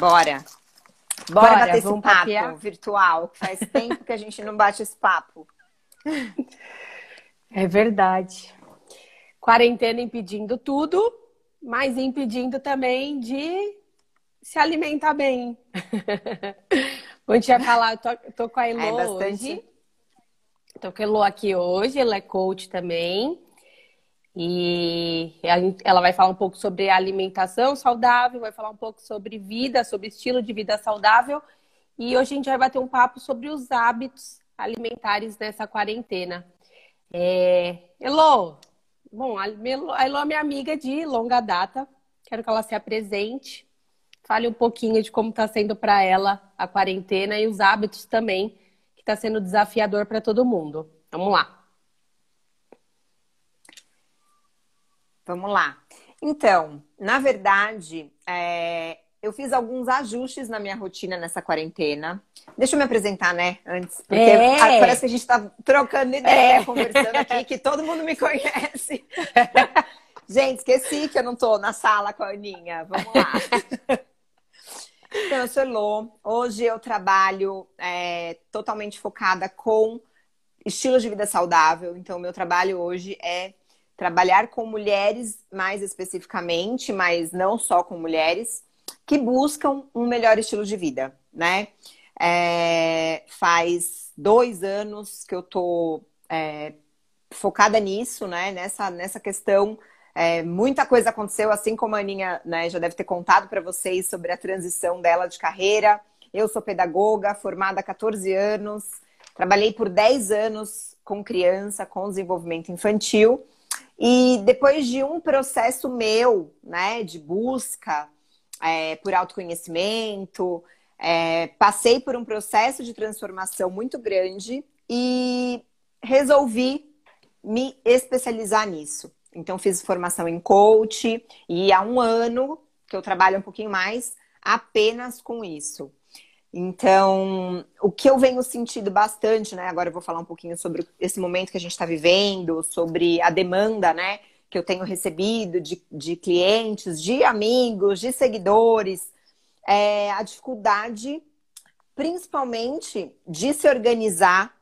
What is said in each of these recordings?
Bora. Bora, Bora bater esse papo papiar? virtual. Faz tempo que a gente não bate esse papo. É verdade. Quarentena impedindo tudo, mas impedindo também de se alimentar bem. gente vai falar, eu tô, tô com a Elo é hoje. Tô com a Elo aqui hoje, ela é coach também. E ela vai falar um pouco sobre alimentação saudável, vai falar um pouco sobre vida, sobre estilo de vida saudável. E hoje a gente vai bater um papo sobre os hábitos alimentares nessa quarentena. É... Elô, bom, a Elô é minha amiga de longa data, quero que ela se apresente, fale um pouquinho de como está sendo para ela a quarentena e os hábitos também, que está sendo desafiador para todo mundo. Vamos lá. Vamos lá. Então, na verdade, é, eu fiz alguns ajustes na minha rotina nessa quarentena. Deixa eu me apresentar, né? Antes. Porque é. parece que a gente está trocando ideia, é. conversando aqui, que todo mundo me conhece. gente, esqueci que eu não estou na sala com a Aninha. Vamos lá. Então, eu sou Lô. Hoje eu trabalho é, totalmente focada com estilos de vida saudável. Então, o meu trabalho hoje é trabalhar com mulheres mais especificamente, mas não só com mulheres, que buscam um melhor estilo de vida, né? É, faz dois anos que eu tô é, focada nisso, né? Nessa, nessa questão. É, muita coisa aconteceu, assim como a Aninha né, já deve ter contado para vocês sobre a transição dela de carreira. Eu sou pedagoga, formada há 14 anos, trabalhei por 10 anos com criança, com desenvolvimento infantil. E depois de um processo meu, né, de busca é, por autoconhecimento, é, passei por um processo de transformação muito grande e resolvi me especializar nisso. Então, fiz formação em coach e há um ano que eu trabalho um pouquinho mais apenas com isso. Então, o que eu venho sentindo bastante, né? Agora eu vou falar um pouquinho sobre esse momento que a gente está vivendo, sobre a demanda, né? Que eu tenho recebido de, de clientes, de amigos, de seguidores, é, a dificuldade, principalmente, de se organizar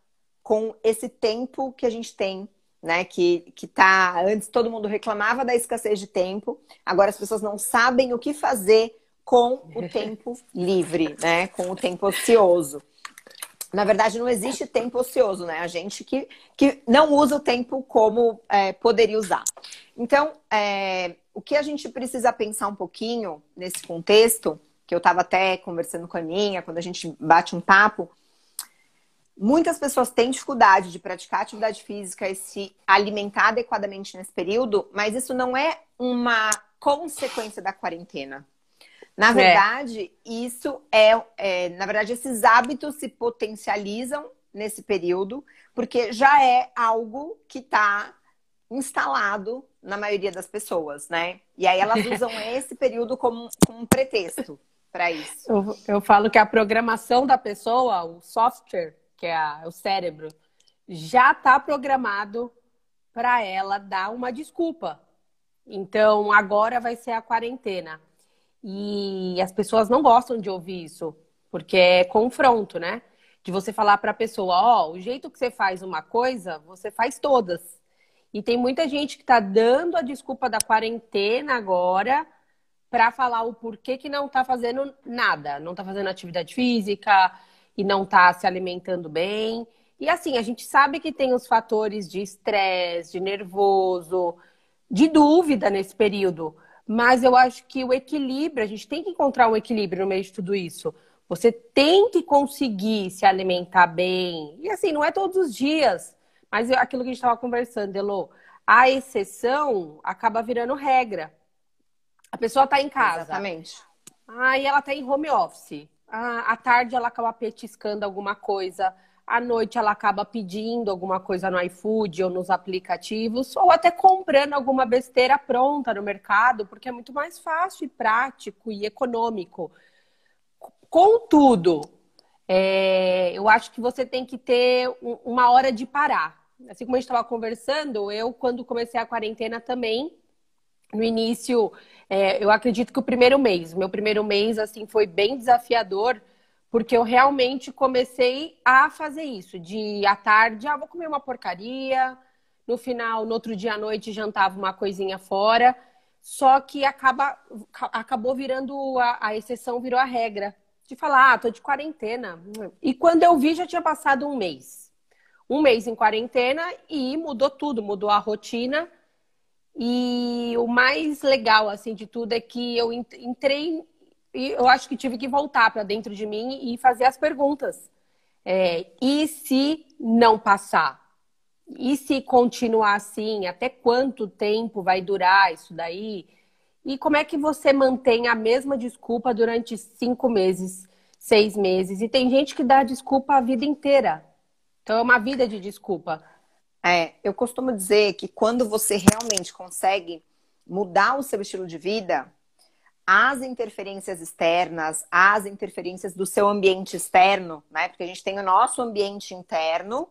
com esse tempo que a gente tem, né? Que, que tá. Antes todo mundo reclamava da escassez de tempo, agora as pessoas não sabem o que fazer com o tempo livre, né? Com o tempo ocioso. Na verdade, não existe tempo ocioso, né? A gente que, que não usa o tempo como é, poderia usar. Então, é, o que a gente precisa pensar um pouquinho nesse contexto, que eu estava até conversando com a Aninha, quando a gente bate um papo, muitas pessoas têm dificuldade de praticar atividade física e se alimentar adequadamente nesse período, mas isso não é uma consequência da quarentena. Na é. verdade, é. isso é, é, na verdade, esses hábitos se potencializam nesse período, porque já é algo que está instalado na maioria das pessoas, né? E aí elas usam esse período como, como um pretexto para isso. Eu, eu, falo que a programação da pessoa, o software, que é a, o cérebro, já está programado para ela dar uma desculpa. Então, agora vai ser a quarentena. E as pessoas não gostam de ouvir isso, porque é confronto, né? De você falar para a pessoa, ó, oh, o jeito que você faz uma coisa, você faz todas. E tem muita gente que está dando a desculpa da quarentena agora para falar o porquê que não está fazendo nada, não está fazendo atividade física e não está se alimentando bem. E assim, a gente sabe que tem os fatores de estresse, de nervoso, de dúvida nesse período. Mas eu acho que o equilíbrio, a gente tem que encontrar um equilíbrio no meio de tudo isso. Você tem que conseguir se alimentar bem. E assim, não é todos os dias. Mas aquilo que a gente estava conversando, Elo, a exceção acaba virando regra. A pessoa está em casa. Exatamente. Aí ela está em home office. Ah, à tarde ela acaba petiscando alguma coisa à noite ela acaba pedindo alguma coisa no iFood ou nos aplicativos, ou até comprando alguma besteira pronta no mercado, porque é muito mais fácil e prático e econômico. Contudo, é, eu acho que você tem que ter uma hora de parar. Assim como a gente estava conversando, eu, quando comecei a quarentena também, no início, É, eu acredito que o primeiro mês, meu primeiro mês, assim, foi bem desafiador, porque eu realmente comecei a fazer isso, de à tarde, ah, vou comer uma porcaria, no final, no outro dia à noite, jantava uma coisinha fora, só que acaba, acabou virando, a, a exceção virou a regra, de falar, ah, tô de quarentena. E quando eu vi, já tinha passado um mês. Um mês em quarentena e mudou tudo, mudou a rotina, e o mais legal, assim, de tudo é que eu entrei e eu acho que tive que voltar para dentro de mim e fazer as perguntas. É, e se não passar? E se continuar assim? Até quanto tempo vai durar isso daí? E como é que você mantém a mesma desculpa durante cinco meses, seis meses? E tem gente que dá desculpa a vida inteira. Então é uma vida de desculpa. É, eu costumo dizer que quando você realmente consegue mudar o seu estilo de vida, as interferências externas, as interferências do seu ambiente externo, né? Porque a gente tem o nosso ambiente interno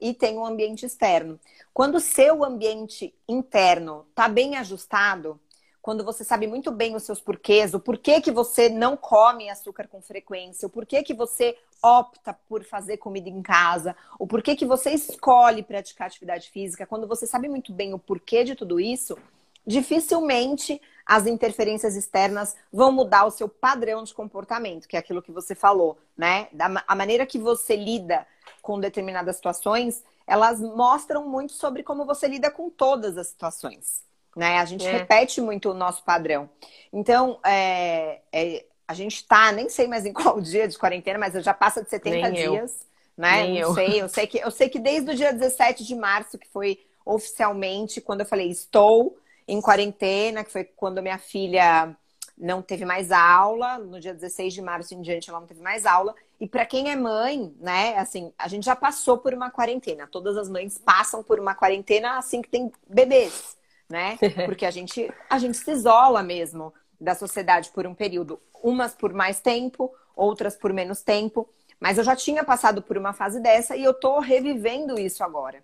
e tem o ambiente externo. Quando o seu ambiente interno está bem ajustado, quando você sabe muito bem os seus porquês, o porquê que você não come açúcar com frequência, o porquê que você opta por fazer comida em casa, o porquê que você escolhe praticar atividade física, quando você sabe muito bem o porquê de tudo isso, dificilmente as interferências externas vão mudar o seu padrão de comportamento, que é aquilo que você falou, né? a maneira que você lida com determinadas situações, elas mostram muito sobre como você lida com todas as situações né? A gente é. repete muito o nosso padrão. Então, é, é, a gente está, nem sei mais em qual dia de quarentena, mas já passa de 70 nem dias, eu. né? Nem Não eu. sei, eu sei que eu sei que desde o dia 17 de março, que foi oficialmente quando eu falei estou em quarentena, que foi quando minha filha não teve mais aula, no dia 16 de março em diante ela não teve mais aula. E para quem é mãe, né, assim, a gente já passou por uma quarentena. Todas as mães passam por uma quarentena assim que tem bebês né? Porque a gente, a gente se isola mesmo da sociedade por um período, umas por mais tempo, outras por menos tempo. Mas eu já tinha passado por uma fase dessa e eu tô revivendo isso agora.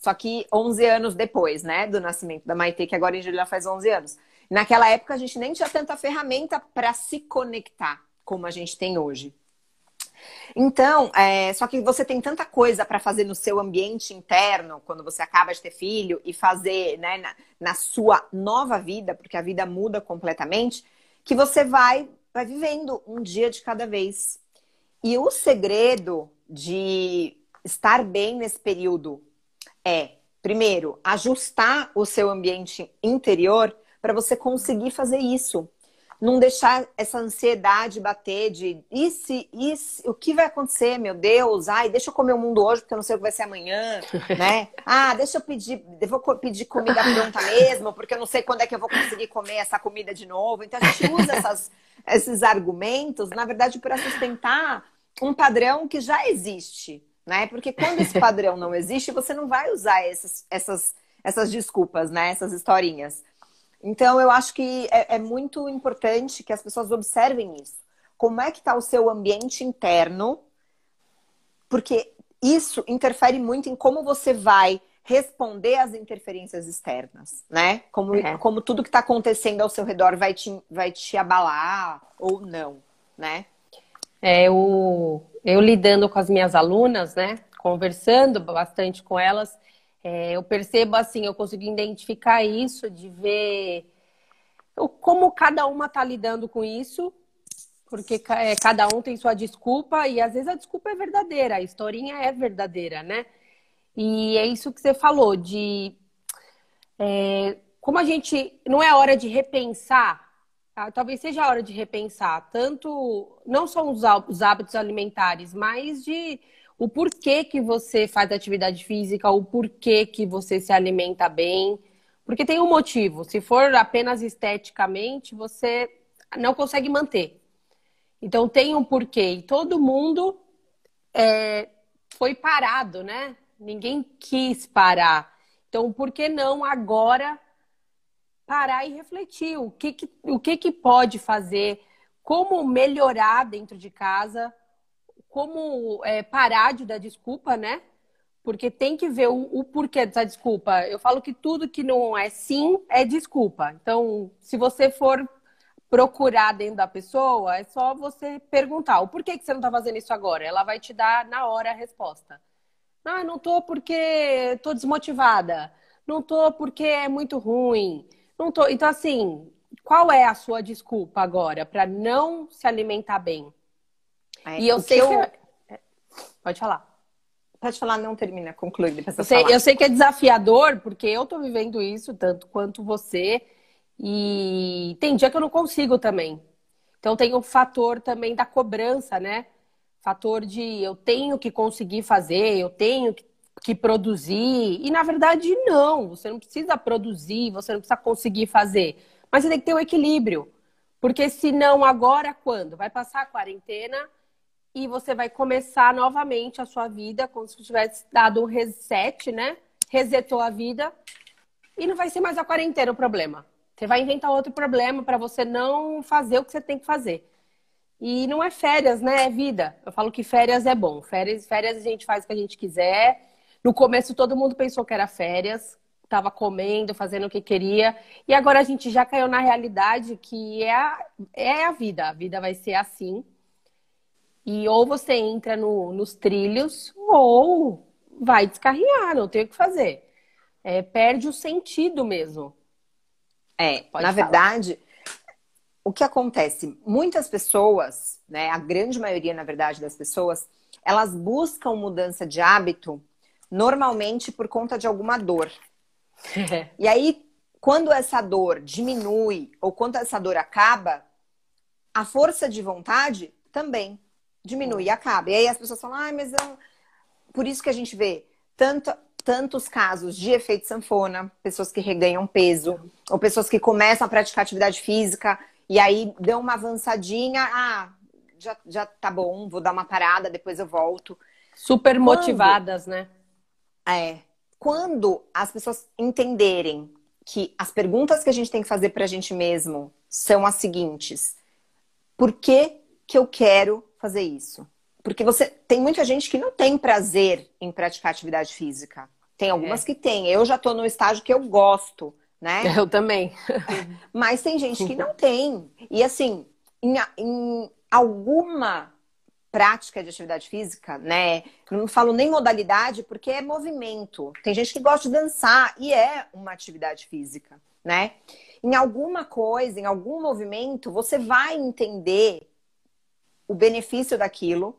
Só que 11 anos depois, né, do nascimento da Maite, que agora em julho faz 11 anos. Naquela época a gente nem tinha tanta ferramenta para se conectar como a gente tem hoje. Então, é, só que você tem tanta coisa para fazer no seu ambiente interno, quando você acaba de ter filho, e fazer né, na, na, sua nova vida, porque a vida muda completamente, que você vai, vai vivendo um dia de cada vez. E o segredo de estar bem nesse período é, primeiro, ajustar o seu ambiente interior para você conseguir fazer isso não deixar essa ansiedade bater de e se, e se, o que vai acontecer, meu Deus? Ai, deixa eu comer o mundo hoje porque eu não sei o que vai ser amanhã, né? Ah, deixa eu pedir, eu vou pedir comida pronta mesmo, porque eu não sei quando é que eu vou conseguir comer essa comida de novo. Então a gente usa essas, esses argumentos, na verdade, para sustentar um padrão que já existe, né? Porque quando esse padrão não existe, você não vai usar essas, essas, essas desculpas, né? Essas historinhas. Então, eu acho que é, é muito importante que as pessoas observem isso. Como é que está o seu ambiente interno? Porque isso interfere muito em como você vai responder às interferências externas, né? Como, é. como tudo que está acontecendo ao seu redor vai te, vai te abalar ou não, né? É, eu, eu lidando com as minhas alunas, né? Conversando bastante com elas, é, eu percebo assim, eu consigo identificar isso, de ver como cada uma está lidando com isso, porque é, cada um tem sua desculpa e às vezes a desculpa é verdadeira, a historinha é verdadeira, né? E é isso que você falou, de é, como a gente não é hora de repensar? Talvez seja a hora de repensar tanto não só os hábitos alimentares, mas de o porquê que você faz atividade física, o porquê que você se alimenta bem. Porque tem um motivo. Se for apenas esteticamente, você não consegue manter. Então tem um porquê. E todo mundo é, foi parado, né? Ninguém quis parar. Então, por que não agora parar e refletir? O que, que, o que, que pode fazer? Como melhorar dentro de casa? como é, parar de dar desculpa, né? porque tem que ver o, o, porquê dessa desculpa. Eu falo que tudo que não é sim é desculpa. Então, se você for procurar dentro da pessoa, é só você perguntar o porquê que você não está fazendo isso agora. Ela vai te dar na hora a resposta. Ah, não tô porque tô desmotivada. Não tô porque é muito ruim. Não tô. Então, assim, qual é a sua desculpa agora para não se alimentar bem? É, e eu sei que. Eu... É, pode falar. Pode falar, não termina, conclui. Depois eu, sei, eu sei que é desafiador, porque eu tô vivendo isso tanto quanto você. E tem dia que eu não consigo também. Então tem o fator também da cobrança, né? Fator de eu tenho que conseguir fazer, eu tenho que, que produzir. E na verdade, não. Você não precisa produzir, você não precisa conseguir fazer. Mas você tem que ter um equilíbrio. Porque senão, agora quando? Vai passar a quarentena e você vai começar novamente a sua vida, como se tivesse dado um reset, né? Resetou a vida. E não vai ser mais a quarentena o problema. Você vai inventar outro problema para você não fazer o que você tem que fazer. E não é férias, né? É vida. Eu falo que férias é bom. Férias, férias a gente faz o que a gente quiser. No começo todo mundo pensou que era férias, estava comendo, fazendo o que queria. E agora a gente já caiu na realidade que é a, é a vida. A vida vai ser assim. E ou você entra no, nos trilhos ou vai descarriar, não tem o que fazer. É, perde o sentido mesmo. É, Pode na falar. verdade, o que acontece? Muitas pessoas, né, a grande maioria, na verdade, das pessoas, elas buscam mudança de hábito normalmente por conta de alguma dor. e aí, quando essa dor diminui ou quando essa dor acaba, a força de vontade também diminui e acaba. E aí as pessoas falam, ah, mas eu... por isso que a gente vê tanto, tantos casos de efeito sanfona, pessoas que reganham peso, ou pessoas que começam a praticar atividade física e aí dão uma avançadinha, ah, já, já tá bom, vou dar uma parada, depois eu volto. Super quando, motivadas, né? É. Quando as pessoas entenderem que as perguntas que a gente tem que fazer pra gente mesmo são as seguintes: por que, que eu quero fazer isso? Porque você tem muita gente que não tem prazer em praticar atividade física. Tem algumas é. que tem. Eu já estou no estágio que eu gosto, né? Eu também. Mas tem gente que não tem. E assim, em, em alguma prática de atividade física, né? Não falo nem modalidade, porque é movimento. Tem gente que gosta de dançar e é uma atividade física, né? Em alguma coisa, em algum movimento, você vai entender o benefício daquilo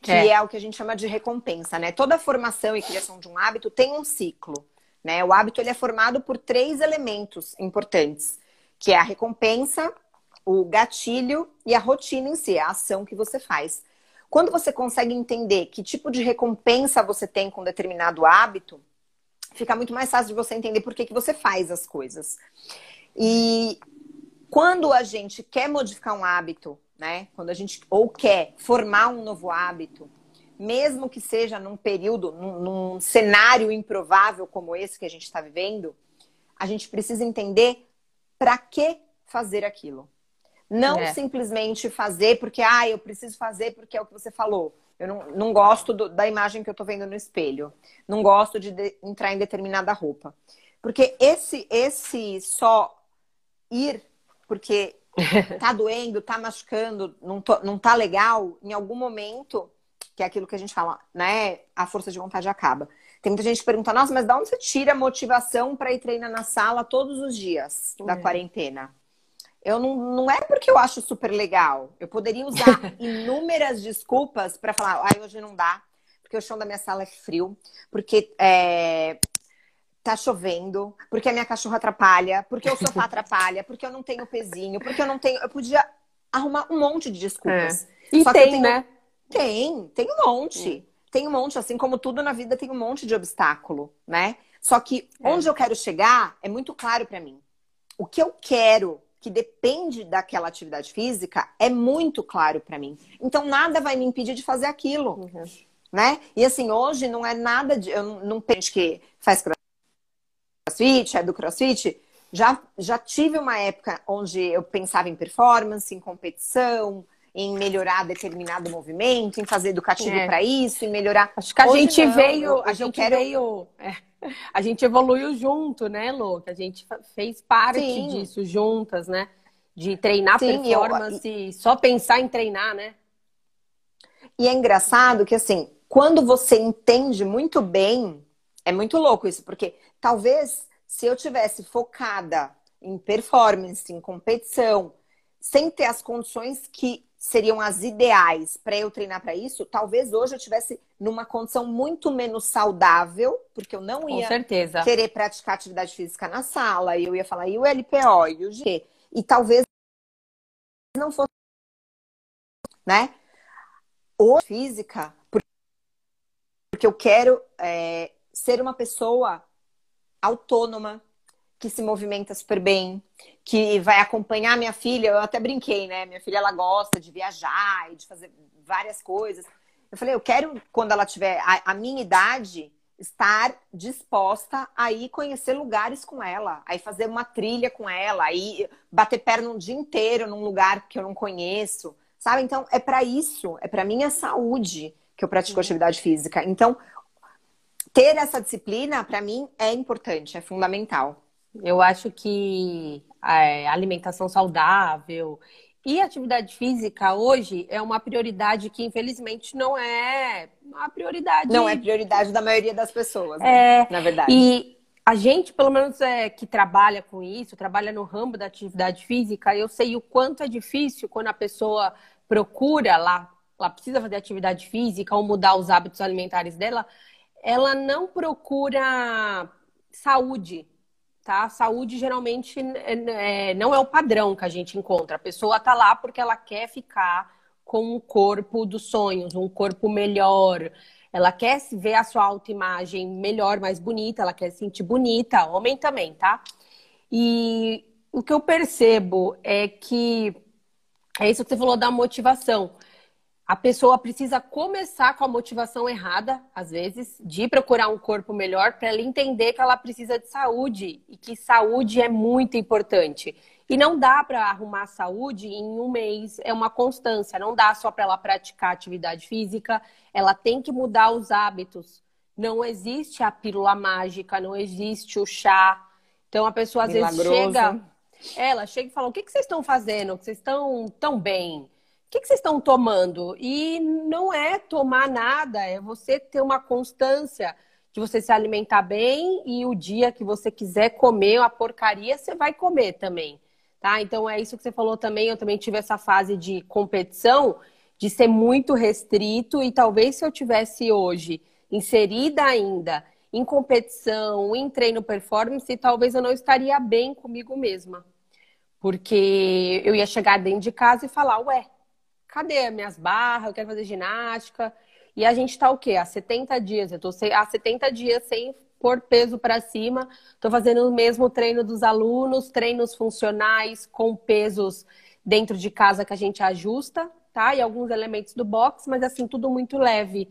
que é. é. o que a gente chama de recompensa, né? Toda formação e criação de um hábito tem um ciclo, né? O hábito ele é formado por três elementos importantes, que é a recompensa, o gatilho e a rotina em si, a ação que você faz. Quando você consegue entender que tipo de recompensa você tem com determinado hábito, fica muito mais fácil de você entender por que, que você faz as coisas. E quando a gente quer modificar um hábito né? Quando a gente ou quer formar um novo hábito, mesmo que seja num período, num, num cenário improvável como esse que a gente está vivendo, a gente precisa entender para que fazer aquilo. Não é. simplesmente fazer porque, ah, eu preciso fazer porque é o que você falou. Eu não, não gosto do, da imagem que eu estou vendo no espelho. Não gosto de, de entrar em determinada roupa. Porque esse, esse só ir porque tá doendo, tá machucando, não, tô, não tá legal, em algum momento, que é aquilo que a gente fala, né? A força de vontade acaba. Tem muita gente que pergunta, nossa, mas da onde você tira a motivação para ir treinar na sala todos os dias da é. quarentena? Eu não, não é porque eu acho super legal. Eu poderia usar inúmeras desculpas para falar, ai, hoje não dá, porque o chão da minha sala é frio, porque é, tá chovendo, porque a minha cachorra atrapalha, porque o sofá atrapalha, porque eu não tenho pezinho, porque eu não tenho. Eu podia arrumar um monte de desculpas. É. E Só tem, tenho... né? Tem, tem um monte. Tem um monte, assim como tudo na vida tem um monte de obstáculo, né? Só que é. onde eu quero chegar é muito claro para mim. O que eu quero, que depende daquela atividade física, é muito claro para mim. Então nada vai me impedir de fazer aquilo. Uhum. Né? E assim, hoje não é nada de. Eu não penso que faz crossfit, é do crossfit, já, já tive uma época onde eu pensava em performance, em competição, em melhorar determinado movimento, em fazer educativo é. para isso, em melhorar. Acho que a Hoje gente não, veio, a gente quero... veio, é, a gente evoluiu junto, né, Lu? Que a gente fez parte Sim. disso juntas, né? De treinar Sim, performance, eu... só pensar em treinar, né? E é engraçado que assim, quando você entende muito bem, é muito louco isso, porque talvez se eu tivesse focada em performance, em competição, sem ter as condições que seriam as ideais para eu treinar para isso, talvez hoje eu tivesse numa condição muito menos saudável, porque eu não ia querer praticar atividade física na sala, e eu ia falar, e o LPO, e o G, e talvez não fosse, né? Ou física, porque eu quero é, ser uma pessoa autônoma, que se movimenta super bem, que vai acompanhar minha filha. Eu até brinquei, né? Minha filha ela gosta de viajar e de fazer várias coisas. Eu falei, eu quero, quando ela tiver a, a minha idade, estar disposta a ir conhecer lugares com ela, aí fazer uma trilha com ela, aí bater perna um dia inteiro num lugar que eu não conheço, sabe? Então é para isso, é para minha saúde que eu pratico uhum. atividade física. Então ter essa disciplina para mim é importante, é fundamental. Eu acho que é, alimentação saudável e atividade física hoje é uma prioridade que, infelizmente, não é a prioridade. Não é prioridade da maioria das pessoas, né? é, na verdade. E a gente, pelo menos, é, que trabalha com isso, trabalha no ramo da atividade física, eu sei o quanto é difícil quando a pessoa procura lá, ela precisa fazer atividade física ou mudar os hábitos alimentares dela, ela não procura saúde tá? Saúde geralmente é, não é o padrão que a gente encontra. A pessoa tá lá porque ela quer ficar com um corpo dos sonhos, um corpo melhor. Ela quer ver a sua autoimagem melhor, mais bonita, ela quer se sentir bonita, homem também, tá? E o que eu percebo é que é isso que você falou da motivação a pessoa precisa começar com a motivação errada, às vezes, de procurar um corpo melhor para ela entender que ela precisa de saúde e que saúde é muito importante. E não dá para arrumar saúde em um mês, é uma constância, não dá só para ela praticar atividade física, ela tem que mudar os hábitos. Não existe a pílula mágica, não existe o chá. Então a pessoa às Milagroso. vezes chega, ela chega e fala: "O que, que vocês estão fazendo? Vocês estão tão bem?" O que, que vocês estão tomando? E não é tomar nada, é você ter uma constância de você se alimentar bem e o dia que você quiser comer uma porcaria, você vai comer também. Tá? Então é isso que você falou também. Eu também tive essa fase de competição, de ser muito restrito, e talvez se eu tivesse hoje inserida ainda em competição, em treino performance, talvez eu não estaria bem comigo mesma. Porque eu ia chegar dentro de casa e falar, ué, cadê minhas barras? Eu quero fazer ginástica. E a gente tá o quê? Há 70 dias. Eu tô há 70 dias sem pôr peso para cima. Tô fazendo o mesmo treino dos alunos, treinos funcionais com pesos dentro de casa que a gente ajusta, tá? E alguns elementos do box, mas assim, tudo muito leve.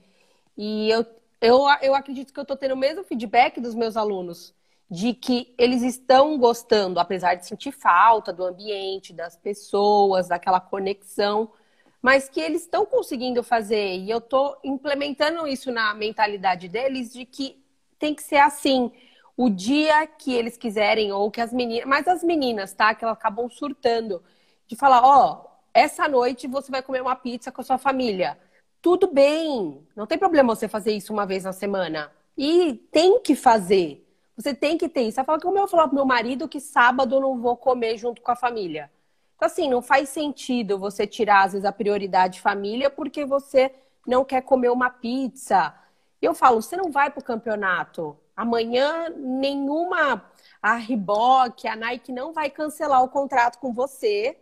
E eu, eu, eu acredito que eu tô tendo o mesmo feedback dos meus alunos de que eles estão gostando, apesar de sentir falta do ambiente, das pessoas, daquela conexão mas que eles estão conseguindo fazer. E eu estou implementando isso na mentalidade deles de que tem que ser assim. O dia que eles quiserem, ou que as meninas. Mas as meninas, tá? Que elas acabam surtando. De falar, ó, oh, essa noite você vai comer uma pizza com a sua família. Tudo bem. Não tem problema você fazer isso uma vez na semana. E tem que fazer. Você tem que ter isso. Você fala, como eu vou falar pro meu marido que sábado eu não vou comer junto com a família? Então, assim, não faz sentido você tirar, às vezes, a prioridade família porque você não quer comer uma pizza. Eu falo, você não vai para o campeonato. Amanhã, nenhuma. A Reebok, a Nike não vai cancelar o contrato com você.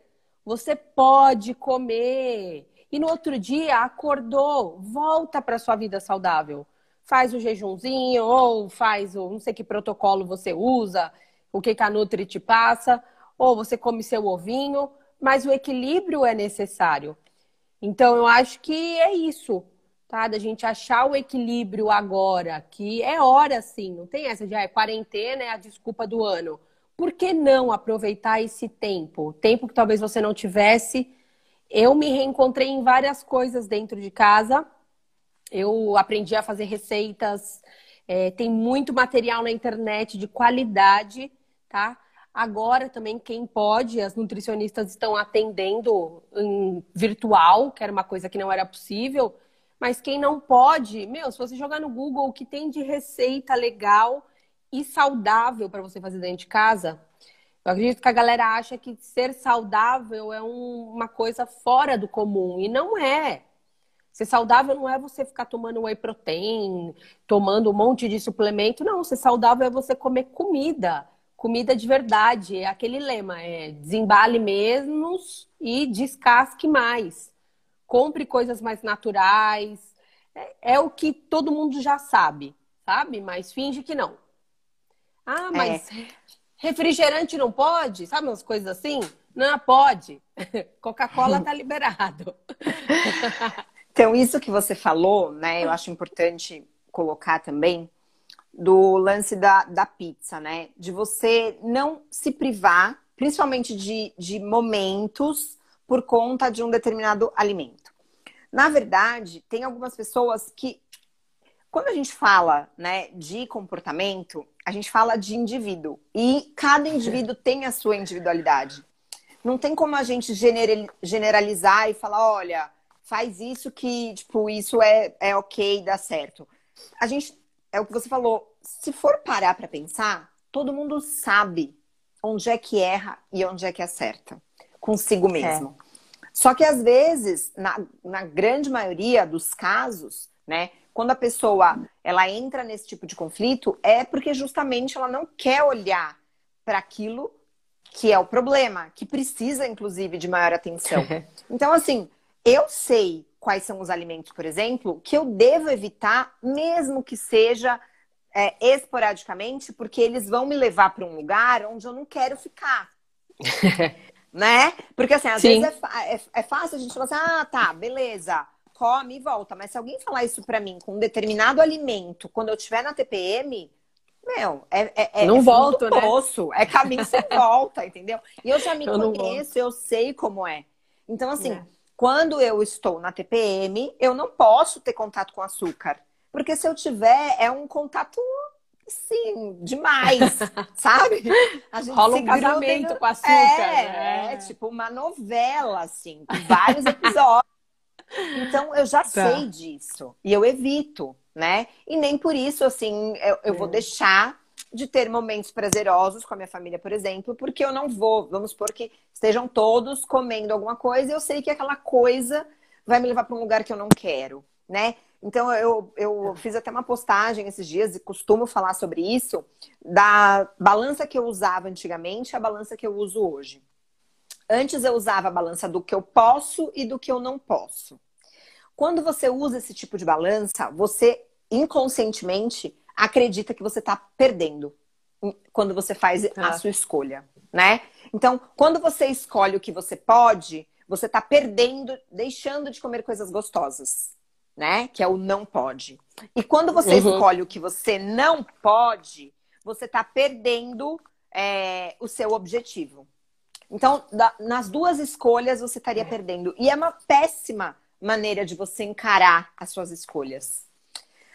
Você pode comer. E no outro dia, acordou, volta para sua vida saudável. Faz o jejumzinho, ou faz o não sei que protocolo você usa, o que, que a Nutri te passa ou você come seu ovinho, mas o equilíbrio é necessário. Então, eu acho que é isso, tá? Da gente achar o equilíbrio agora, que é hora sim, não tem essa de ah, é quarentena, é a desculpa do ano. Por que não aproveitar esse tempo? Tempo que talvez você não tivesse eu me reencontrei em várias coisas dentro de casa. Eu aprendi a fazer receitas, é, tem muito material na internet de qualidade, tá? Agora também quem pode, as nutricionistas estão atendendo em virtual, que era uma coisa que não era possível. Mas quem não pode, meu, se você jogar no Google o que tem de receita legal e saudável para você fazer dentro de casa, eu acredito que a galera acha que ser saudável é um, uma coisa fora do comum. E não é. Ser saudável não é você ficar tomando whey protein, tomando um monte de suplemento. Não, ser saudável é você comer comida. Comida de verdade. É aquele lema: é desembale menos e descasque mais. Compre coisas mais naturais. É, é o que todo mundo já sabe, sabe? Mas finge que não. Ah, mas. É Refrigerante não pode? Sabe umas coisas assim? Não, pode. Coca-Cola tá liberado. então, isso que você falou, né? Eu acho importante colocar também do lance da, da pizza, né? De você não se privar, principalmente de, de momentos, por conta de um determinado alimento. Na verdade, tem algumas pessoas que, quando a gente fala né, de comportamento, a gente fala de indivíduo. E cada indivíduo tem a sua individualidade. Não tem como a gente generalizar e falar, olha, faz isso que, tipo, isso é, é ok, dá certo. A gente, é o que você falou, se for parar para pensar, todo mundo sabe onde é que erra e onde é que acerta. Consigo mesmo. É. Só que às vezes, na, na grande maioria dos casos, né, quando a pessoa ela entra nesse tipo de conflito, é porque justamente ela não quer olhar para aquilo que é o problema, que precisa, inclusive, de maior atenção. Então, assim, eu sei quais são os alimentos, por exemplo, que eu devo evitar, mesmo que seja é, esporadicamente, porque eles vão me levar para um lugar onde eu não quero ficar. né? Porque, assim, às Sim. vezes é, é, é fácil a gente falar assim, ah, tá, beleza come e volta. Mas se alguém falar isso para mim com um determinado alimento, quando eu estiver na TPM, meu, é, é, é não é volto, né? Poço, é caminho sem volta, entendeu? E eu já me eu conheço, eu sei como é. Então, assim, é. Quando eu estou na TPM, eu não posso ter contato com açúcar. Porque se eu tiver, é um contato sim, demais, sabe? A gente Rola um casamento com açúcar. É, né? é, tipo uma novela, assim, com vários episódios. Então eu já tá. sei disso e eu evito, né? E nem por isso, assim, eu, eu é. vou deixar de ter momentos prazerosos com a minha família, por exemplo, porque eu não vou, vamos supor que estejam todos comendo alguma coisa eu sei que aquela coisa vai me levar para um lugar que eu não quero, né? Então eu, eu fiz até uma postagem esses dias e costumo falar sobre isso, da balança que eu usava antigamente e a balança que eu uso hoje. Antes eu usava a balança do que eu posso e do que eu não posso. Quando você usa esse tipo de balança, você inconscientemente acredita que você está perdendo quando você faz a sua escolha, né? Então, quando você escolhe o que você pode, você está perdendo, deixando de comer coisas gostosas, né? Que é o não pode. E quando você uhum. escolhe o que você não pode, você está perdendo é, o seu objetivo. Então, da, nas duas escolhas, você estaria é. perdendo. E é uma péssima maneira de você encarar as suas escolhas.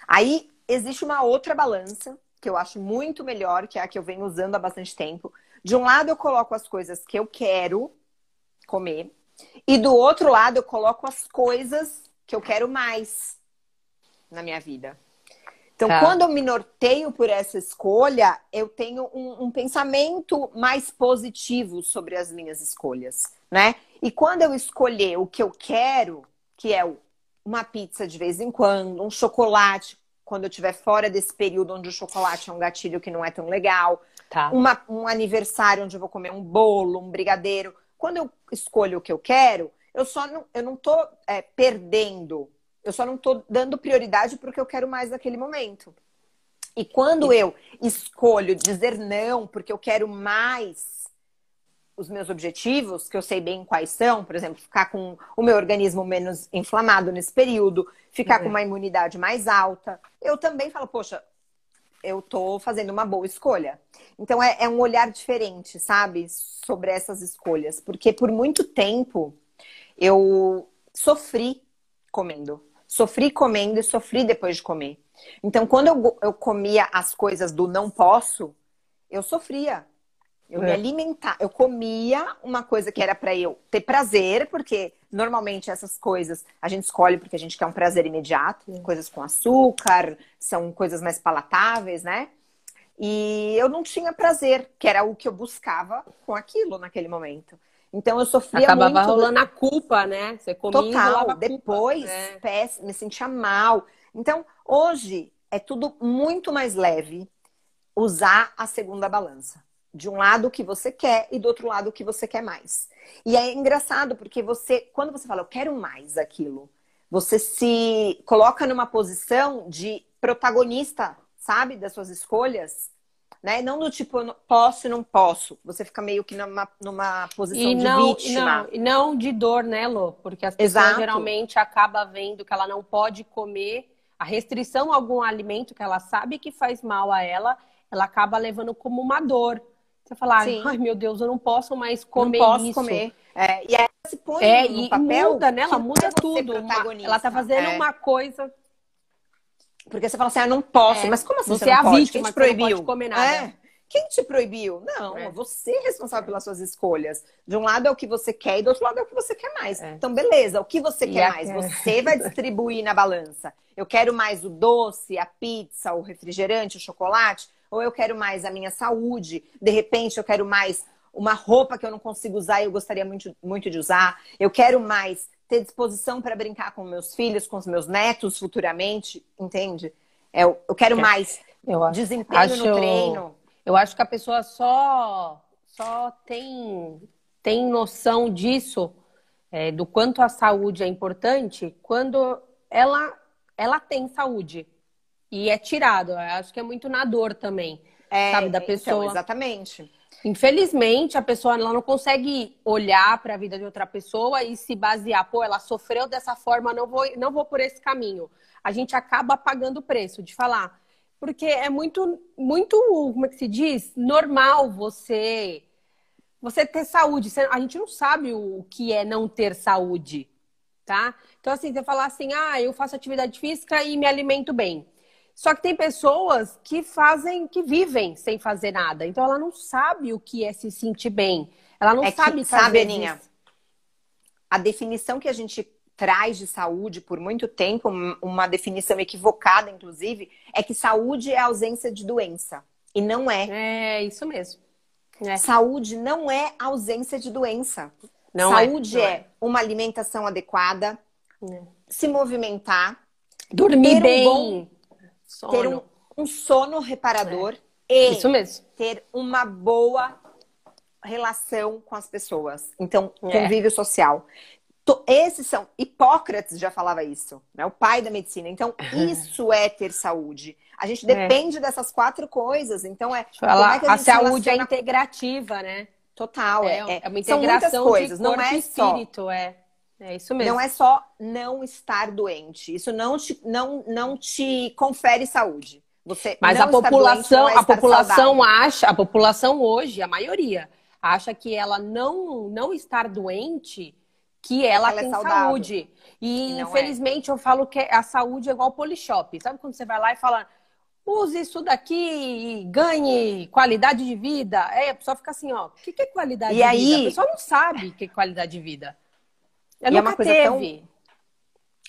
Aí, existe uma outra balança que eu acho muito melhor, que é a que eu venho usando há bastante tempo. De um lado, eu coloco as coisas que eu quero comer, e do outro lado, eu coloco as coisas que eu quero mais na minha vida. Então, tá. quando eu me norteio por essa escolha, eu tenho um, um, pensamento mais positivo sobre as minhas escolhas, né? E quando eu escolher o que eu quero, que é uma pizza de vez em quando, um chocolate, quando eu estiver fora desse período onde o chocolate é um gatilho que não é tão legal, tá. uma, um aniversário onde eu vou comer um bolo, um brigadeiro. Quando eu escolho o que eu quero, eu só não, eu não tô é, perdendo eu só não estou dando prioridade para o que eu quero mais naquele momento. E quando eu escolho dizer não, porque eu quero mais os meus objetivos, que eu sei bem quais são, por exemplo, ficar com o meu organismo menos inflamado nesse período, ficar uhum. com uma imunidade mais alta, eu também falo, poxa, eu tô fazendo uma boa escolha. Então é, é um olhar diferente, sabe, sobre essas escolhas, porque por muito tempo eu sofri comendo. Sofri comendo e sofri depois de comer. Então, quando eu, eu comia as coisas do não posso, eu sofria. Eu é. me alimentava, eu comia uma coisa que era para eu ter prazer, porque normalmente essas coisas a gente escolhe porque a gente quer um prazer imediato, coisas com açúcar, são coisas mais palatáveis, né? E eu não tinha prazer, que era o que eu buscava com aquilo naquele momento. Então eu sofria Acabava muito. rolando a culpa, né? Você comia Total. Depois, é. péssimo, me sentia mal. Então, hoje é tudo muito mais leve usar a segunda balança. De um lado o que você quer e do outro lado o que você quer mais. E é engraçado porque você, quando você fala, eu quero mais aquilo, você se coloca numa posição de protagonista, sabe, das suas escolhas né? Não do tipo, eu posso e não posso. Você fica meio que numa, numa posição e de não, vítima. E não, não de dor, né, Lô? Porque as pessoas Exato. geralmente acabam vendo que ela não pode comer a restrição a algum alimento que ela sabe que faz mal a ela, ela acaba levando como uma dor. Você fala, ai meu Deus, eu não posso mais comer não posso isso. comer. É, e aí ela se põe é, no e papel muda, né? Ela muda tudo. Uma, ela tá fazendo é. uma coisa porque você fala assim, ah, não posso. É. Mas como assim você, você é a pode? vítima, Quem te proibiu? Não pode comer nada. É. Quem te proibiu? Não, é. você é responsável pelas suas escolhas. De um lado é o que você quer e do outro lado é o que você quer mais. É. Então, beleza, o que você quer mais? Você vai distribuir na balança. Eu quero mais o doce, a pizza, o refrigerante, o chocolate, ou eu quero mais a minha saúde. De repente, eu quero mais uma roupa que eu não consigo usar e eu gostaria muito, muito de usar. Eu quero mais ter disposição para brincar com meus filhos, com os meus netos futuramente, entende? É, eu, eu quero mais eu desempenho acho, no treino. Eu acho que a pessoa só, só tem, tem noção disso, é, do quanto a saúde é importante, quando ela, ela tem saúde. E é tirado. Eu acho que é muito na dor também. É, sabe, da então, pessoa. Então, exatamente. Infelizmente, a pessoa ela não consegue olhar para a vida de outra pessoa e se basear, pô, ela sofreu dessa forma, não vou, não vou por esse caminho. A gente acaba pagando o preço de falar, porque é muito, muito, como é que se diz, normal você, você ter saúde. A gente não sabe o que é não ter saúde, tá? Então assim, você falar assim, ah, eu faço atividade física e me alimento bem. Só que tem pessoas que fazem, que vivem sem fazer nada. Então ela não sabe o que é se sentir bem. Ela não é sabe que, sabe, Aninha, a definição que a gente traz de saúde por muito tempo, uma definição equivocada, inclusive, é que saúde é ausência de doença. E não é. É, isso mesmo. É. Saúde não é ausência de doença. Não é, saúde é, é, uma alimentação adequada, é. se movimentar, dormir bem. Bom Sono. Ter um, um sono reparador é. e ter uma boa relação com as pessoas. Então, é. convívio é. social. Esses são. Hipócrates já falava isso, né? O pai da medicina. Então, isso é ter saúde. A gente é. depende é. dessas quatro coisas. Então, é. Falar, é a, a saúde relaciona... é integrativa, né? Total. É, é, é uma integração são muitas coisas, não é espírito, só. é. É isso mesmo. Não é só não estar doente. Isso não te, não, não te confere saúde. Você Mas a população, doente, a população saudável. acha, a população hoje, a maioria, acha que ela não não estar doente, que ela, ela é tem é saúde. E, e infelizmente é. eu falo que a saúde é igual polishop. Sabe quando você vai lá e fala, use isso daqui e ganhe qualidade de vida? É, a pessoa fica assim, ó, o que, que é qualidade e de aí... vida? A pessoa não sabe o que é qualidade de vida. Ela é uma coisa teve. Tão...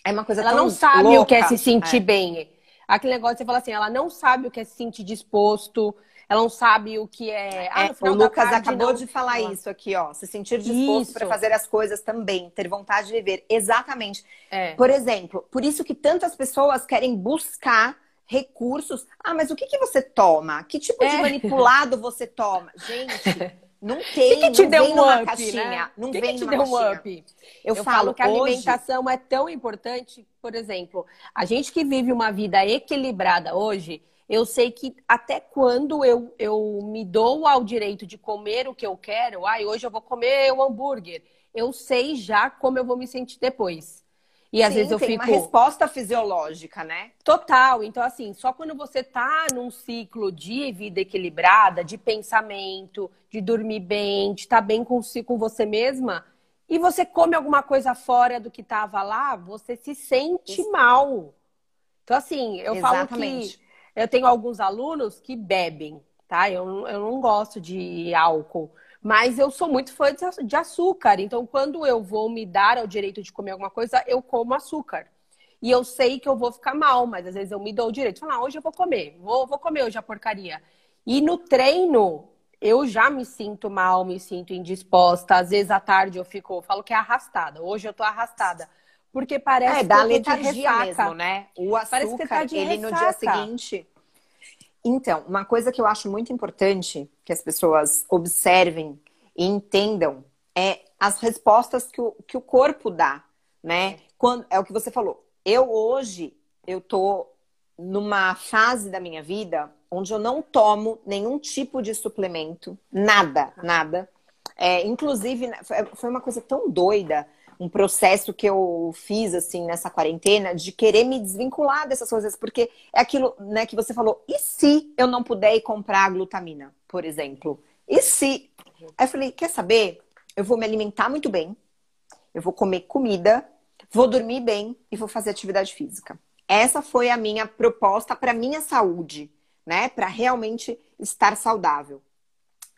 É uma coisa ela tão não sabe louca. o que é se sentir é. bem. Aquele negócio você fala assim, ela não sabe o que é se sentir disposto, ela não sabe o que é. Ah, é o Lucas tarde, acabou não... de falar isso aqui, ó. Se sentir disposto para fazer as coisas também, ter vontade de viver. Exatamente. É. Por exemplo, por isso que tantas pessoas querem buscar recursos. Ah, mas o que, que você toma? Que tipo de é. manipulado você toma? Gente. Não tem, que, que te não deu vem um numa up, caixinha. Né? Não que vem que te deu um up? Eu, eu falo que a alimentação é tão importante, por exemplo, a gente que vive uma vida equilibrada hoje, eu sei que até quando eu, eu me dou ao direito de comer o que eu quero, ai, hoje eu vou comer o hambúrguer, eu sei já como eu vou me sentir depois. E às Sim, vezes eu tem fico. uma resposta fisiológica, né? Total. Então, assim, só quando você tá num ciclo de vida equilibrada, de pensamento, de dormir bem, de estar tá bem com, com você mesma, e você come alguma coisa fora do que estava lá, você se sente Isso. mal. Então, assim, eu Exatamente. falo que eu tenho alguns alunos que bebem, tá? Eu, eu não gosto de álcool. Mas eu sou muito fã de açúcar. Então, quando eu vou me dar ao direito de comer alguma coisa, eu como açúcar. E eu sei que eu vou ficar mal, mas às vezes eu me dou o direito de falar, ah, hoje eu vou comer, vou, vou comer hoje a porcaria. E no treino, eu já me sinto mal, me sinto indisposta. Às vezes à tarde eu fico, eu falo que é arrastada. Hoje eu tô arrastada. Porque parece é, que dá letargia mesmo, né? O açúcar, tá ele no dia seguinte. Então, uma coisa que eu acho muito importante que as pessoas observem e entendam é as respostas que o, que o corpo dá, né? Quando, é o que você falou. Eu hoje, eu tô numa fase da minha vida onde eu não tomo nenhum tipo de suplemento, nada, nada. É, inclusive, né, foi uma coisa tão doida, um processo que eu fiz, assim, nessa quarentena, de querer me desvincular dessas coisas, porque é aquilo, né, que você falou, e se eu não puder ir comprar glutamina, por exemplo? E se? Aí eu falei, quer saber? Eu vou me alimentar muito bem, eu vou comer comida vou dormir bem e vou fazer atividade física. Essa foi a minha proposta para minha saúde, né? Para realmente estar saudável.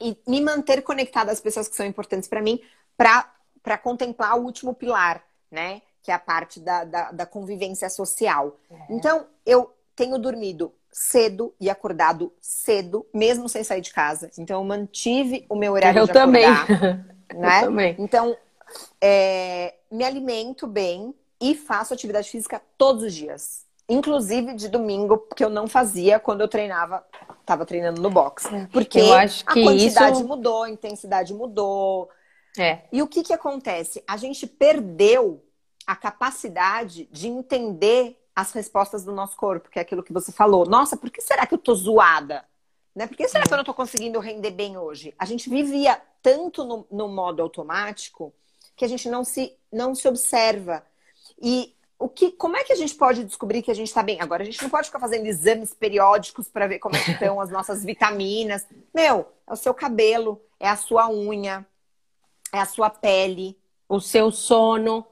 E me manter conectada às pessoas que são importantes para mim, para contemplar o último pilar, né? Que é a parte da, da, da convivência social. É. Então, eu tenho dormido cedo e acordado cedo, mesmo sem sair de casa. Então, eu mantive o meu horário eu de também. acordar. Né? Eu também. Então, é, me alimento bem e faço atividade física todos os dias. Inclusive de domingo, que eu não fazia quando eu treinava, estava treinando no box. É, porque a quantidade isso... mudou, a intensidade mudou. É. E o que, que acontece? A gente perdeu a capacidade de entender as respostas do nosso corpo, que é aquilo que você falou. Nossa, por que será que eu tô zoada? Né? Por que será que eu não tô conseguindo render bem hoje? A gente vivia tanto no, no modo automático que a gente não se, não se observa. E o que, como é que a gente pode descobrir que a gente está bem? Agora, a gente não pode ficar fazendo exames periódicos para ver como é estão as nossas vitaminas. Meu, é o seu cabelo, é a sua unha, é a sua pele. O seu sono.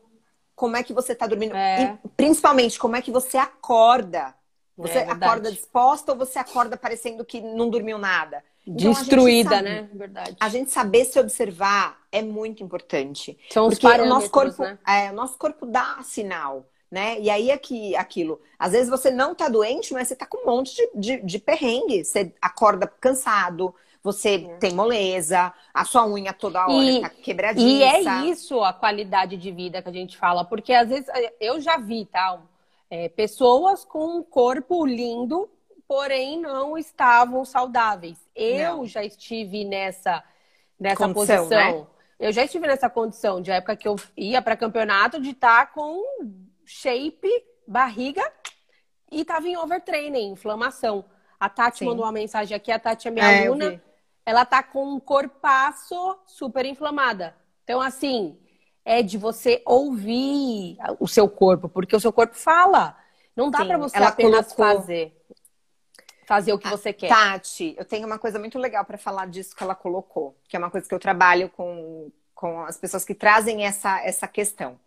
Como é que você está dormindo? É. E, principalmente, como é que você acorda? Você é acorda disposta ou você acorda parecendo que não dormiu nada? Então, Destruída, sabe, né? Verdade. A gente saber se observar é muito importante. São os porque o nosso corpo, né? é, o nosso corpo dá sinal, né? E aí é que aquilo. Às vezes você não tá doente, mas você tá com um monte de, de, de perrengue. Você acorda cansado, você é. tem moleza, a sua unha toda hora e, tá quebradinha. E é isso a qualidade de vida que a gente fala, porque às vezes eu já vi, tá? É, pessoas com um corpo lindo, porém não estavam saudáveis. Eu não. já estive nessa, nessa condição, posição. Né? Eu já estive nessa condição de época que eu ia para campeonato de estar tá com shape, barriga e estava em overtraining, inflamação. A Tati Sim. mandou uma mensagem aqui, a Tati é minha é, aluna. Ela tá com um corpaço super inflamada. Então, assim, é de você ouvir o seu corpo, porque o seu corpo fala. Não dá para você apenas colocou... fazer fazer o que você quer. Tati, eu tenho uma coisa muito legal para falar disso que ela colocou, que é uma coisa que eu trabalho com, com as pessoas que trazem essa, essa questão.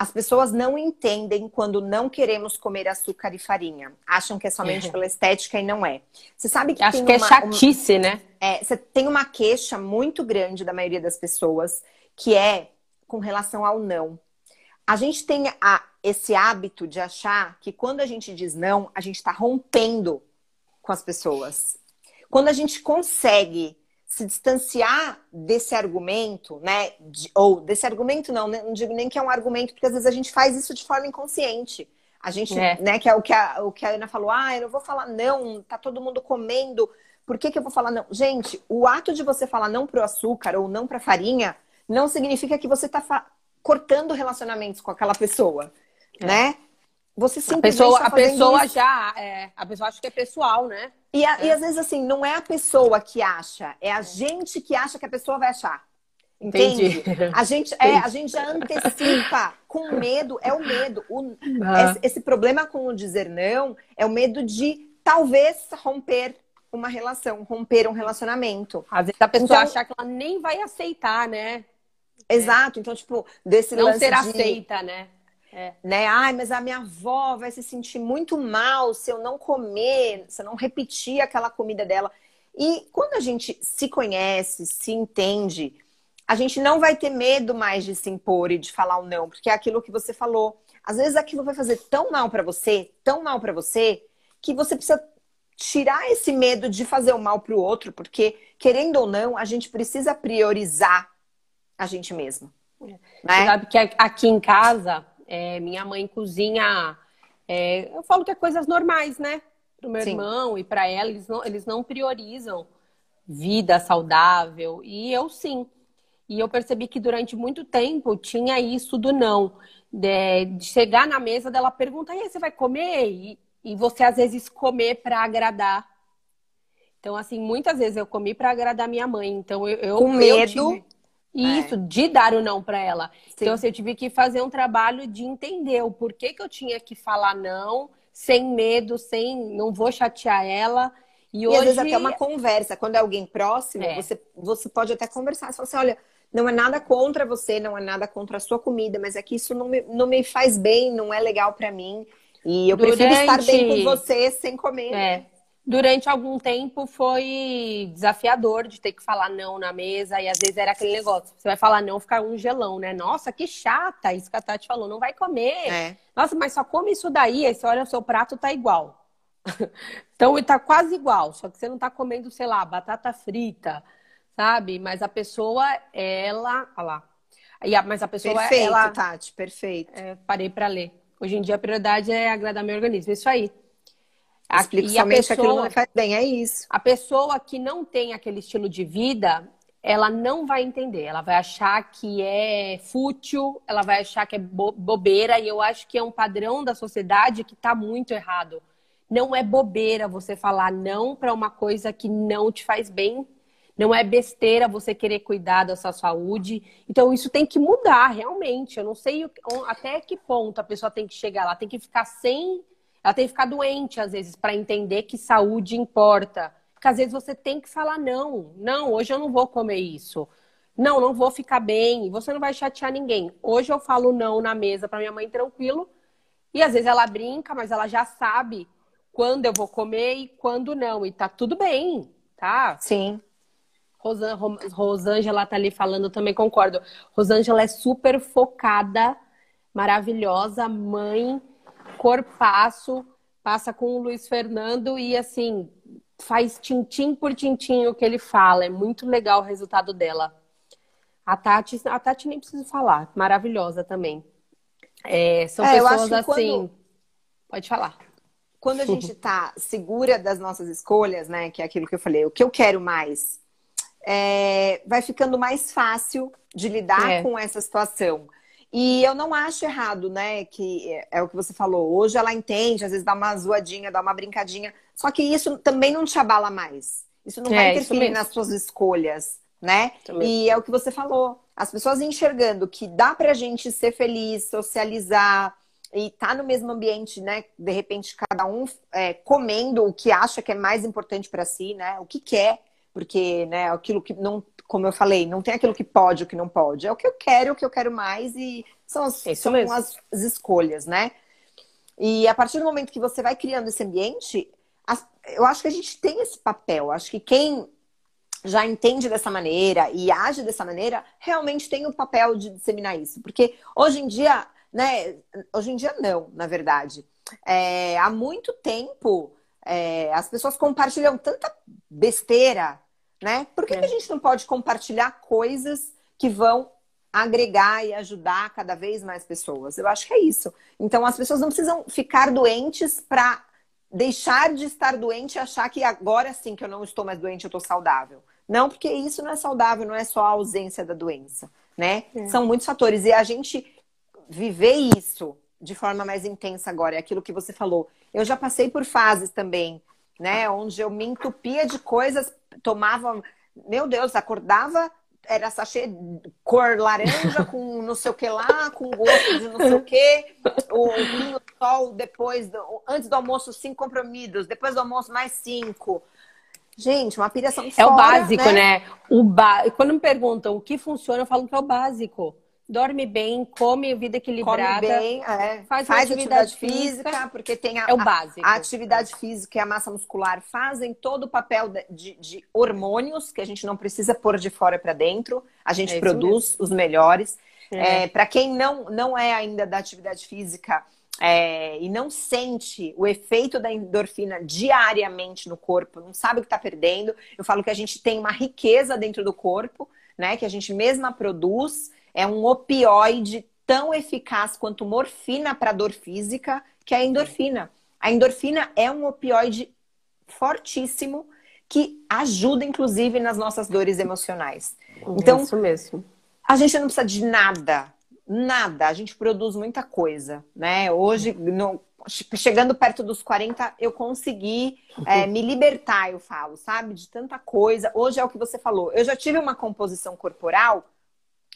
As pessoas não entendem quando não queremos comer açúcar e farinha. Acham que é somente uhum. pela estética e não é. Você sabe que Acho tem que é uma, é chatice, uma, né? É, você tem uma queixa muito grande da maioria das pessoas, que é com relação ao não. A gente tem a, esse hábito de achar que quando a gente diz não, a gente está rompendo com as pessoas. Quando a gente consegue se distanciar desse argumento, né? De, ou desse argumento não, né? não digo nem que é um argumento, porque às vezes a gente faz isso de forma inconsciente. A gente, é. né, que é o que a, o que a Ana falou, ah, eu não vou falar não, tá todo mundo comendo, por que, que eu vou falar não? Gente, o ato de você falar não pro açúcar ou não pra farinha não significa que você tá cortando relacionamentos com aquela pessoa, é. né? Você simplesmente a pessoa, tá a pessoa isso. já, é, a pessoa acha que é pessoal, né? E, a, é. e às vezes assim, não é a pessoa que acha, é a gente que acha que a pessoa vai achar. Entende? Entendi. A gente, é, a gente já antecipa com medo, é o medo. O, ah. esse, esse, problema com o dizer não é o medo de talvez romper uma relação, romper um relacionamento. Às vezes a pessoa então, achar que ela nem vai aceitar, né? Exato. Então, tipo, desse Não lance ser de... aceita, né? É. Né? Ai, mas a minha avó vai se sentir muito mal se eu não comer, se eu não repetir aquela comida dela. E quando a gente se conhece, se entende, a gente não vai ter medo mais de se impor e de falar o um não, porque é aquilo que você falou. Às vezes aquilo vai fazer tão mal para você, tão mal para você, que você precisa tirar esse medo de fazer o mal para o outro, porque querendo ou não, a gente precisa priorizar a gente mesmo. Né? Sabe que aqui em casa, é, minha mãe cozinha. É, eu falo que é coisas normais, né? Para o meu Sim. irmão e para ela, eles não, eles não priorizam vida saudável. E eu sim. E eu percebi que durante muito tempo tinha isso do não. De, de chegar na mesa dela perguntar, e aí, você vai comer? E, e você às vezes comer para agradar. Então, assim, muitas vezes eu comi para agradar minha mãe. Então, eu. eu Com medo. tive... Isso, é. de dar o não para ela. Sim. Então, assim, eu tive que fazer um trabalho de entender o porquê que eu tinha que falar não, sem medo, sem. Não vou chatear ela. E, e hoje... às vezes até uma conversa. Quando é alguém próximo, é. você, você pode até conversar. Você fala assim: olha, não é nada contra você, não é nada contra a sua comida, mas é que isso não me, não me faz bem, não é legal para mim. E eu Durante... prefiro estar bem com você sem comer. É. Durante algum tempo foi desafiador de ter que falar não na mesa, e às vezes era aquele negócio: você vai falar não, ficar um gelão, né? Nossa, que chata, isso que a Tati falou, não vai comer. É. Nossa, mas só come isso daí, aí você olha o seu prato, tá igual. então, tá quase igual, só que você não tá comendo, sei lá, batata frita, sabe? Mas a pessoa, ela. Olha lá. Mas a pessoa. Perfeito, ela, Tati, perfeito. É, parei para ler. Hoje em dia a prioridade é agradar meu organismo. Isso aí. Explico e somente pessoa, aquilo não faz bem, é isso. A pessoa que não tem aquele estilo de vida, ela não vai entender. Ela vai achar que é fútil, ela vai achar que é bobeira, e eu acho que é um padrão da sociedade que está muito errado. Não é bobeira você falar não para uma coisa que não te faz bem. Não é besteira você querer cuidar da sua saúde. Então, isso tem que mudar, realmente. Eu não sei até que ponto a pessoa tem que chegar lá. Tem que ficar sem ela tem que ficar doente, às vezes, para entender que saúde importa. Porque às vezes você tem que falar não. Não, hoje eu não vou comer isso. Não, não vou ficar bem. Você não vai chatear ninguém. Hoje eu falo não na mesa para minha mãe tranquilo. E às vezes ela brinca, mas ela já sabe quando eu vou comer e quando não. E tá tudo bem, tá? Sim. Rosan, Rosângela tá ali falando, também concordo. Rosângela é super focada, maravilhosa, mãe corpaço, passa com o Luiz Fernando e assim, faz tintim por tintim o que ele fala. É muito legal o resultado dela. A Tati, a Tati nem preciso falar, maravilhosa também. É, são é, pessoas assim. Quando... Pode falar. Quando a gente tá segura das nossas escolhas, né? Que é aquilo que eu falei, o que eu quero mais, é, vai ficando mais fácil de lidar é. com essa situação. E eu não acho errado, né? Que é, é o que você falou. Hoje ela entende, às vezes dá uma zoadinha, dá uma brincadinha. Só que isso também não te abala mais. Isso não é, vai interferir nas suas escolhas, né? E é o que você falou. As pessoas enxergando que dá pra gente ser feliz, socializar e tá no mesmo ambiente, né? De repente, cada um é, comendo o que acha que é mais importante para si, né? O que quer, porque, né, aquilo que não como eu falei, não tem aquilo que pode, o que não pode. É o que eu quero, o que eu quero mais e são as, são as, as escolhas, né? E a partir do momento que você vai criando esse ambiente, as, eu acho que a gente tem esse papel. Acho que quem já entende dessa maneira e age dessa maneira, realmente tem o papel de disseminar isso. Porque hoje em dia, né? Hoje em dia não, na verdade. É, há muito tempo é, as pessoas compartilham tanta besteira né? Por que, é. que a gente não pode compartilhar coisas que vão agregar e ajudar cada vez mais pessoas? Eu acho que é isso. Então as pessoas não precisam ficar doentes para deixar de estar doente e achar que agora sim que eu não estou mais doente, eu estou saudável. Não, porque isso não é saudável, não é só a ausência da doença, né? É. São muitos fatores. E a gente viver isso de forma mais intensa agora, é aquilo que você falou. Eu já passei por fases também, né? Onde eu me entupia de coisas tomava, meu Deus, acordava, era sachê cor laranja com não sei o que lá, com gosto de não sei o que, o vinho sol depois, do, antes do almoço cinco comprimidos, depois do almoço mais cinco. Gente, uma piração É o básico, né? né? O ba... Quando me perguntam o que funciona, eu falo que é o básico. Dorme bem, come vida equilibrada. Come bem, é. faz, faz atividade, atividade física, física, porque tem a, é o básico. A, a atividade física e a massa muscular fazem todo o papel de, de hormônios que a gente não precisa pôr de fora para dentro. A gente é produz mesmo. os melhores. É. é para quem não, não é ainda da atividade física, é, e não sente o efeito da endorfina diariamente no corpo, não sabe o que está perdendo. Eu falo que a gente tem uma riqueza dentro do corpo, né? Que a gente mesma produz. É um opioide tão eficaz quanto morfina para dor física, que é a endorfina. A endorfina é um opioide fortíssimo que ajuda, inclusive, nas nossas dores emocionais. Então, Isso mesmo. A gente não precisa de nada Nada, a gente produz muita coisa, né? Hoje, no, chegando perto dos 40, eu consegui é, me libertar, eu falo, sabe? De tanta coisa. Hoje é o que você falou. Eu já tive uma composição corporal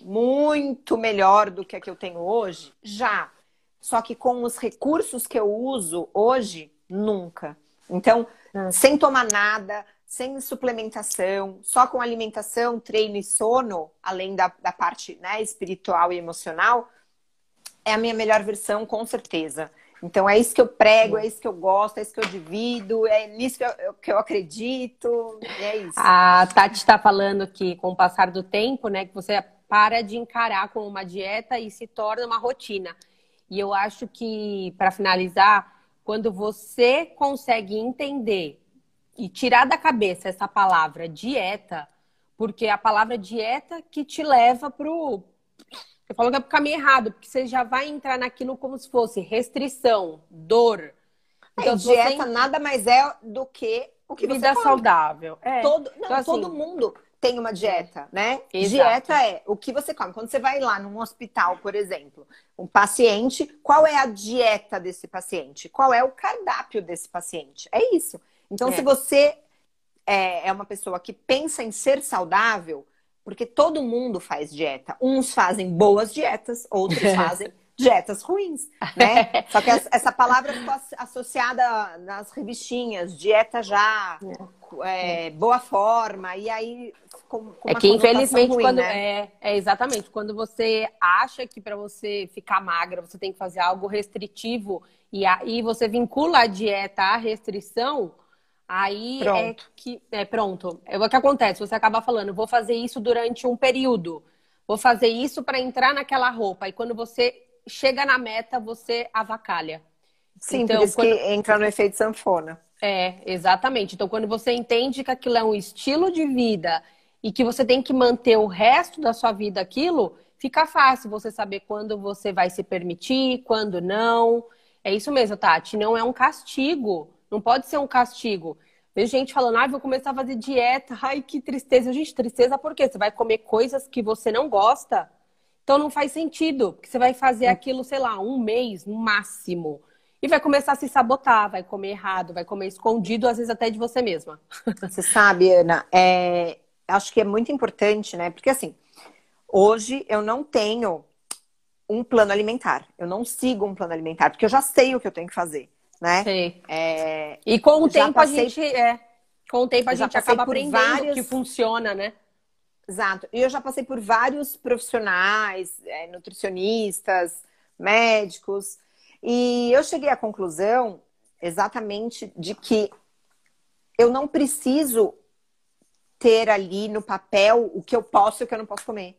muito melhor do que a que eu tenho hoje, já. Só que com os recursos que eu uso hoje, nunca. Então, ah. sem tomar nada, sem suplementação, só com alimentação, treino e sono, além da, da parte né, espiritual e emocional, é a minha melhor versão, com certeza. Então é isso que eu prego, é isso que eu gosto, é isso que eu divido, é nisso que eu, que eu acredito, é isso. A Tati está falando que com o passar do tempo, né, que você para de encarar como uma dieta e se torna uma rotina. E eu acho que, para finalizar, quando você consegue entender e tirar da cabeça essa palavra dieta, porque a palavra dieta que te leva pro. Você falou que é pro caminho errado, porque você já vai entrar naquilo como se fosse restrição, dor. Então, é, dieta você... nada mais é do que o que Vida saudável. É. Todo, não, então, assim, todo mundo tem uma dieta, né? Exato. Dieta é o que você come. Quando você vai lá num hospital, por exemplo, um paciente, qual é a dieta desse paciente? Qual é o cardápio desse paciente? É isso. Então, é. se você é, é uma pessoa que pensa em ser saudável, porque todo mundo faz dieta. Uns fazem boas dietas, outros fazem dietas ruins, né? Só que essa palavra ficou associada nas revistinhas, dieta já, é, boa forma, e aí com, com é que infelizmente ruim, quando né? é, é exatamente quando você acha que para você ficar magra você tem que fazer algo restritivo e aí você vincula a dieta à restrição Aí é pronto. é que. É, pronto. É o que acontece. Você acaba falando, vou fazer isso durante um período. Vou fazer isso para entrar naquela roupa. E quando você chega na meta, você avacalha. Sim, então, por isso quando... que entra no efeito sanfona. É, exatamente. Então, quando você entende que aquilo é um estilo de vida e que você tem que manter o resto da sua vida aquilo, fica fácil você saber quando você vai se permitir, quando não. É isso mesmo, Tati. Não é um castigo não pode ser um castigo. Vejo gente falando, ah, vou começar a fazer dieta. Ai, que tristeza. Gente, tristeza por quê? Você vai comer coisas que você não gosta. Então não faz sentido. Porque você vai fazer aquilo, sei lá, um mês no máximo. E vai começar a se sabotar, vai comer errado, vai comer escondido, às vezes até de você mesma. Você sabe, Ana, é... acho que é muito importante, né? Porque assim, hoje eu não tenho um plano alimentar. Eu não sigo um plano alimentar, porque eu já sei o que eu tenho que fazer né? Sei. É, e com o tempo passei... a gente é, com o tempo a gente acaba aprendendo vários... que funciona, né? Exato. E eu já passei por vários profissionais, é, nutricionistas, médicos, e eu cheguei à conclusão exatamente de que eu não preciso ter ali no papel o que eu posso e o que eu não posso comer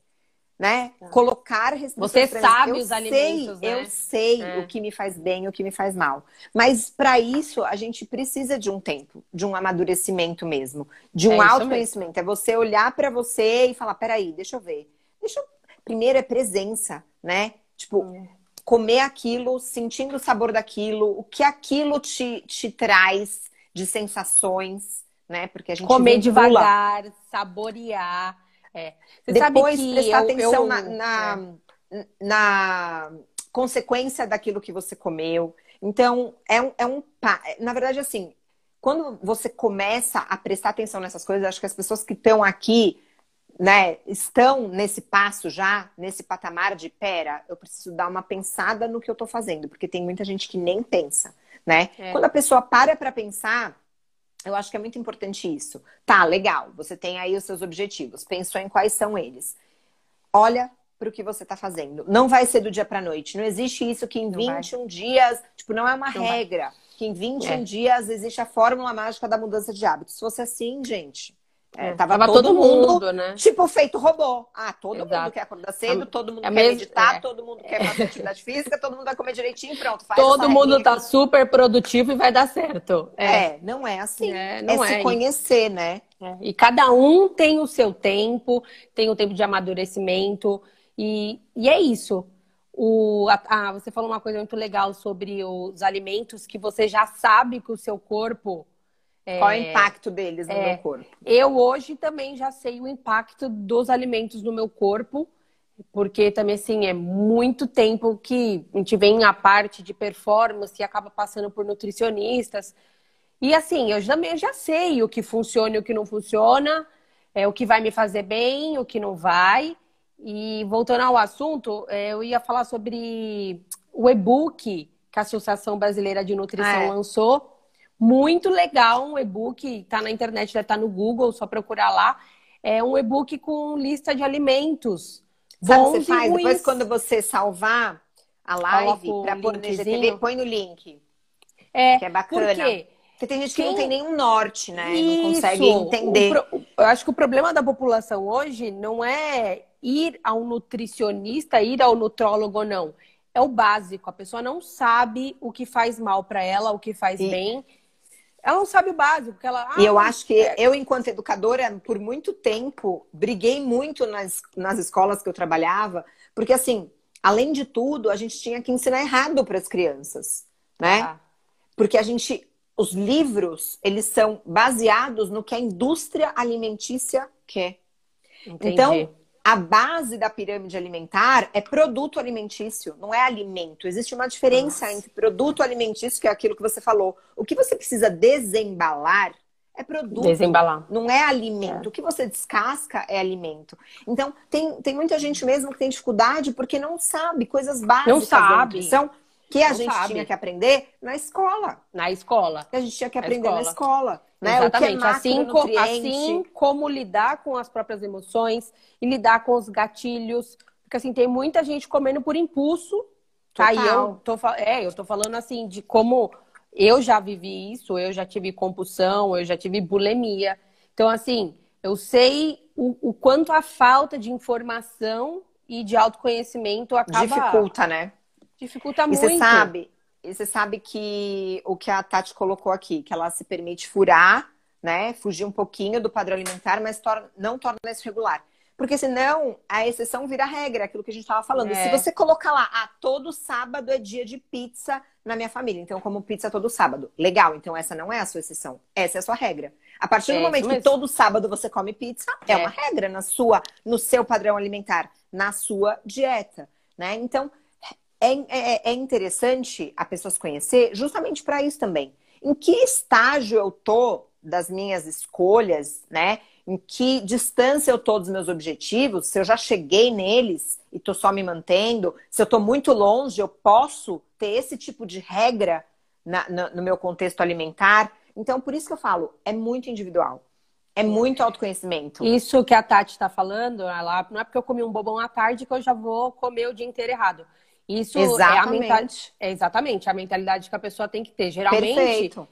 né? Tá. Colocar restrições. Você sabe eu os sei, alimentos, né? Eu sei é. o que me faz bem e o que me faz mal. Mas para isso a gente precisa de um tempo, de um amadurecimento mesmo, de um é autoconhecimento. É você olhar para você e falar, peraí, deixa eu ver. Deixa eu... Primeiro é presença, né? Tipo, hum. comer aquilo, sentindo o sabor daquilo, o que aquilo te, te traz de sensações, né? Porque a gente comer vincula... devagar, saborear é. Você Depois prestar eu, atenção eu, na, na, é. na, consequência daquilo que você comeu. Então, é um, é um. Na verdade, assim, quando você começa a prestar atenção nessas coisas, acho que as pessoas que estão aqui, né, estão nesse passo já, nesse patamar de pera, eu preciso dar uma pensada no que eu estou fazendo, porque tem muita gente que nem pensa, né? É. Quando a pessoa para para pensar, eu acho que é muito importante isso. Tá, legal, você tem aí os seus objetivos, pensou em quais são eles. Olha para o que você está fazendo. Não vai ser do dia para noite. Não existe isso que em não 21 vai. dias, tipo, não é uma não regra. Vai. Que em 21 é. dias existe a fórmula mágica da mudança de hábitos. Se fosse assim, gente, é, tava, tava, todo, todo mundo, mundo, né? tipo, feito robô. Ah, todo Exato. mundo quer acordar cedo, é, todo mundo é quer mesmo, meditar, é. todo mundo quer fazer atividade física, todo mundo vai comer direitinho, pronto. todo mundo tá super produtivo e vai dar certo. É, é não é assim. É, não é, se conhecer, né? E cada um tem o seu tempo, tem o tempo de amadurecimento. E, e é isso. O, a, você falou uma coisa muito legal sobre os alimentos que você já sabe que o seu corpo é, Qual é o impacto deles no é, meu corpo? Eu hoje também já sei o impacto dos alimentos no meu corpo, porque também assim é muito tempo que a gente vem a parte de performance e acaba passando por nutricionistas. E assim, eu também já sei o que funciona e o que não funciona, é o que vai me fazer bem, o que não vai. E voltando ao assunto, é, eu ia falar sobre o e-book que a Associação Brasileira de Nutrição ah, é. lançou muito legal, um e-book, tá na internet, deve estar tá no Google, só procurar lá. É um e-book com lista de alimentos. Sabe que você faz? Depois, quando você salvar a live para pôr no IGTV, põe no link. É, que é bacana. Por quê? Porque tem gente que Quem... não tem nenhum norte, né? Isso. Não consegue entender. Pro... Eu acho que o problema da população hoje não é ir ao nutricionista, ir ao nutrólogo ou não. É o básico. A pessoa não sabe o que faz mal para ela, o que faz e... bem. Ela não sabe o básico. Porque ela, ah, e eu acho que é... eu, enquanto educadora, por muito tempo, briguei muito nas, nas escolas que eu trabalhava, porque assim, além de tudo, a gente tinha que ensinar errado para as crianças, né? Ah. Porque a gente, os livros, eles são baseados no que a indústria alimentícia quer. Entendi. Então, a base da pirâmide alimentar é produto alimentício, não é alimento. Existe uma diferença Nossa. entre produto alimentício, que é aquilo que você falou. O que você precisa desembalar é produto. Desembalar. Não é alimento. É. O que você descasca é alimento. Então, tem, tem muita gente mesmo que tem dificuldade porque não sabe coisas básicas não sabe. Que a não gente sabe. tinha que aprender na escola. Na escola. Que a gente tinha que aprender na escola. Na escola né? Exatamente. É assim, co assim como lidar com as próprias emoções e lidar com os gatilhos. Porque assim, tem muita gente comendo por impulso. Tá? E eu tô, é, eu tô falando assim de como eu já vivi isso, eu já tive compulsão, eu já tive bulimia. Então, assim, eu sei o, o quanto a falta de informação e de autoconhecimento acaba. Dificulta, né? Dificulta e muito. Você sabe, e você sabe que o que a Tati colocou aqui, que ela se permite furar, né? Fugir um pouquinho do padrão alimentar, mas torna, não torna isso regular. Porque senão a exceção vira regra, aquilo que a gente estava falando. É. Se você colocar lá, ah, todo sábado é dia de pizza na minha família, então como pizza todo sábado. Legal, então essa não é a sua exceção, essa é a sua regra. A partir do é, momento que todo sábado você come pizza, é. é uma regra na sua, no seu padrão alimentar, na sua dieta, né? Então, é, é, é interessante a pessoa se conhecer justamente para isso também. Em que estágio eu tô das minhas escolhas, né? Em que distância eu tô dos meus objetivos? Se eu já cheguei neles e tô só me mantendo, se eu tô muito longe, eu posso ter esse tipo de regra na, na, no meu contexto alimentar. Então, por isso que eu falo, é muito individual. É muito autoconhecimento. Isso que a Tati está falando, ela, não é porque eu comi um bobão à tarde que eu já vou comer o dia inteiro errado. Isso exatamente. é a mentalidade. É exatamente a mentalidade que a pessoa tem que ter. Geralmente. Perfeito.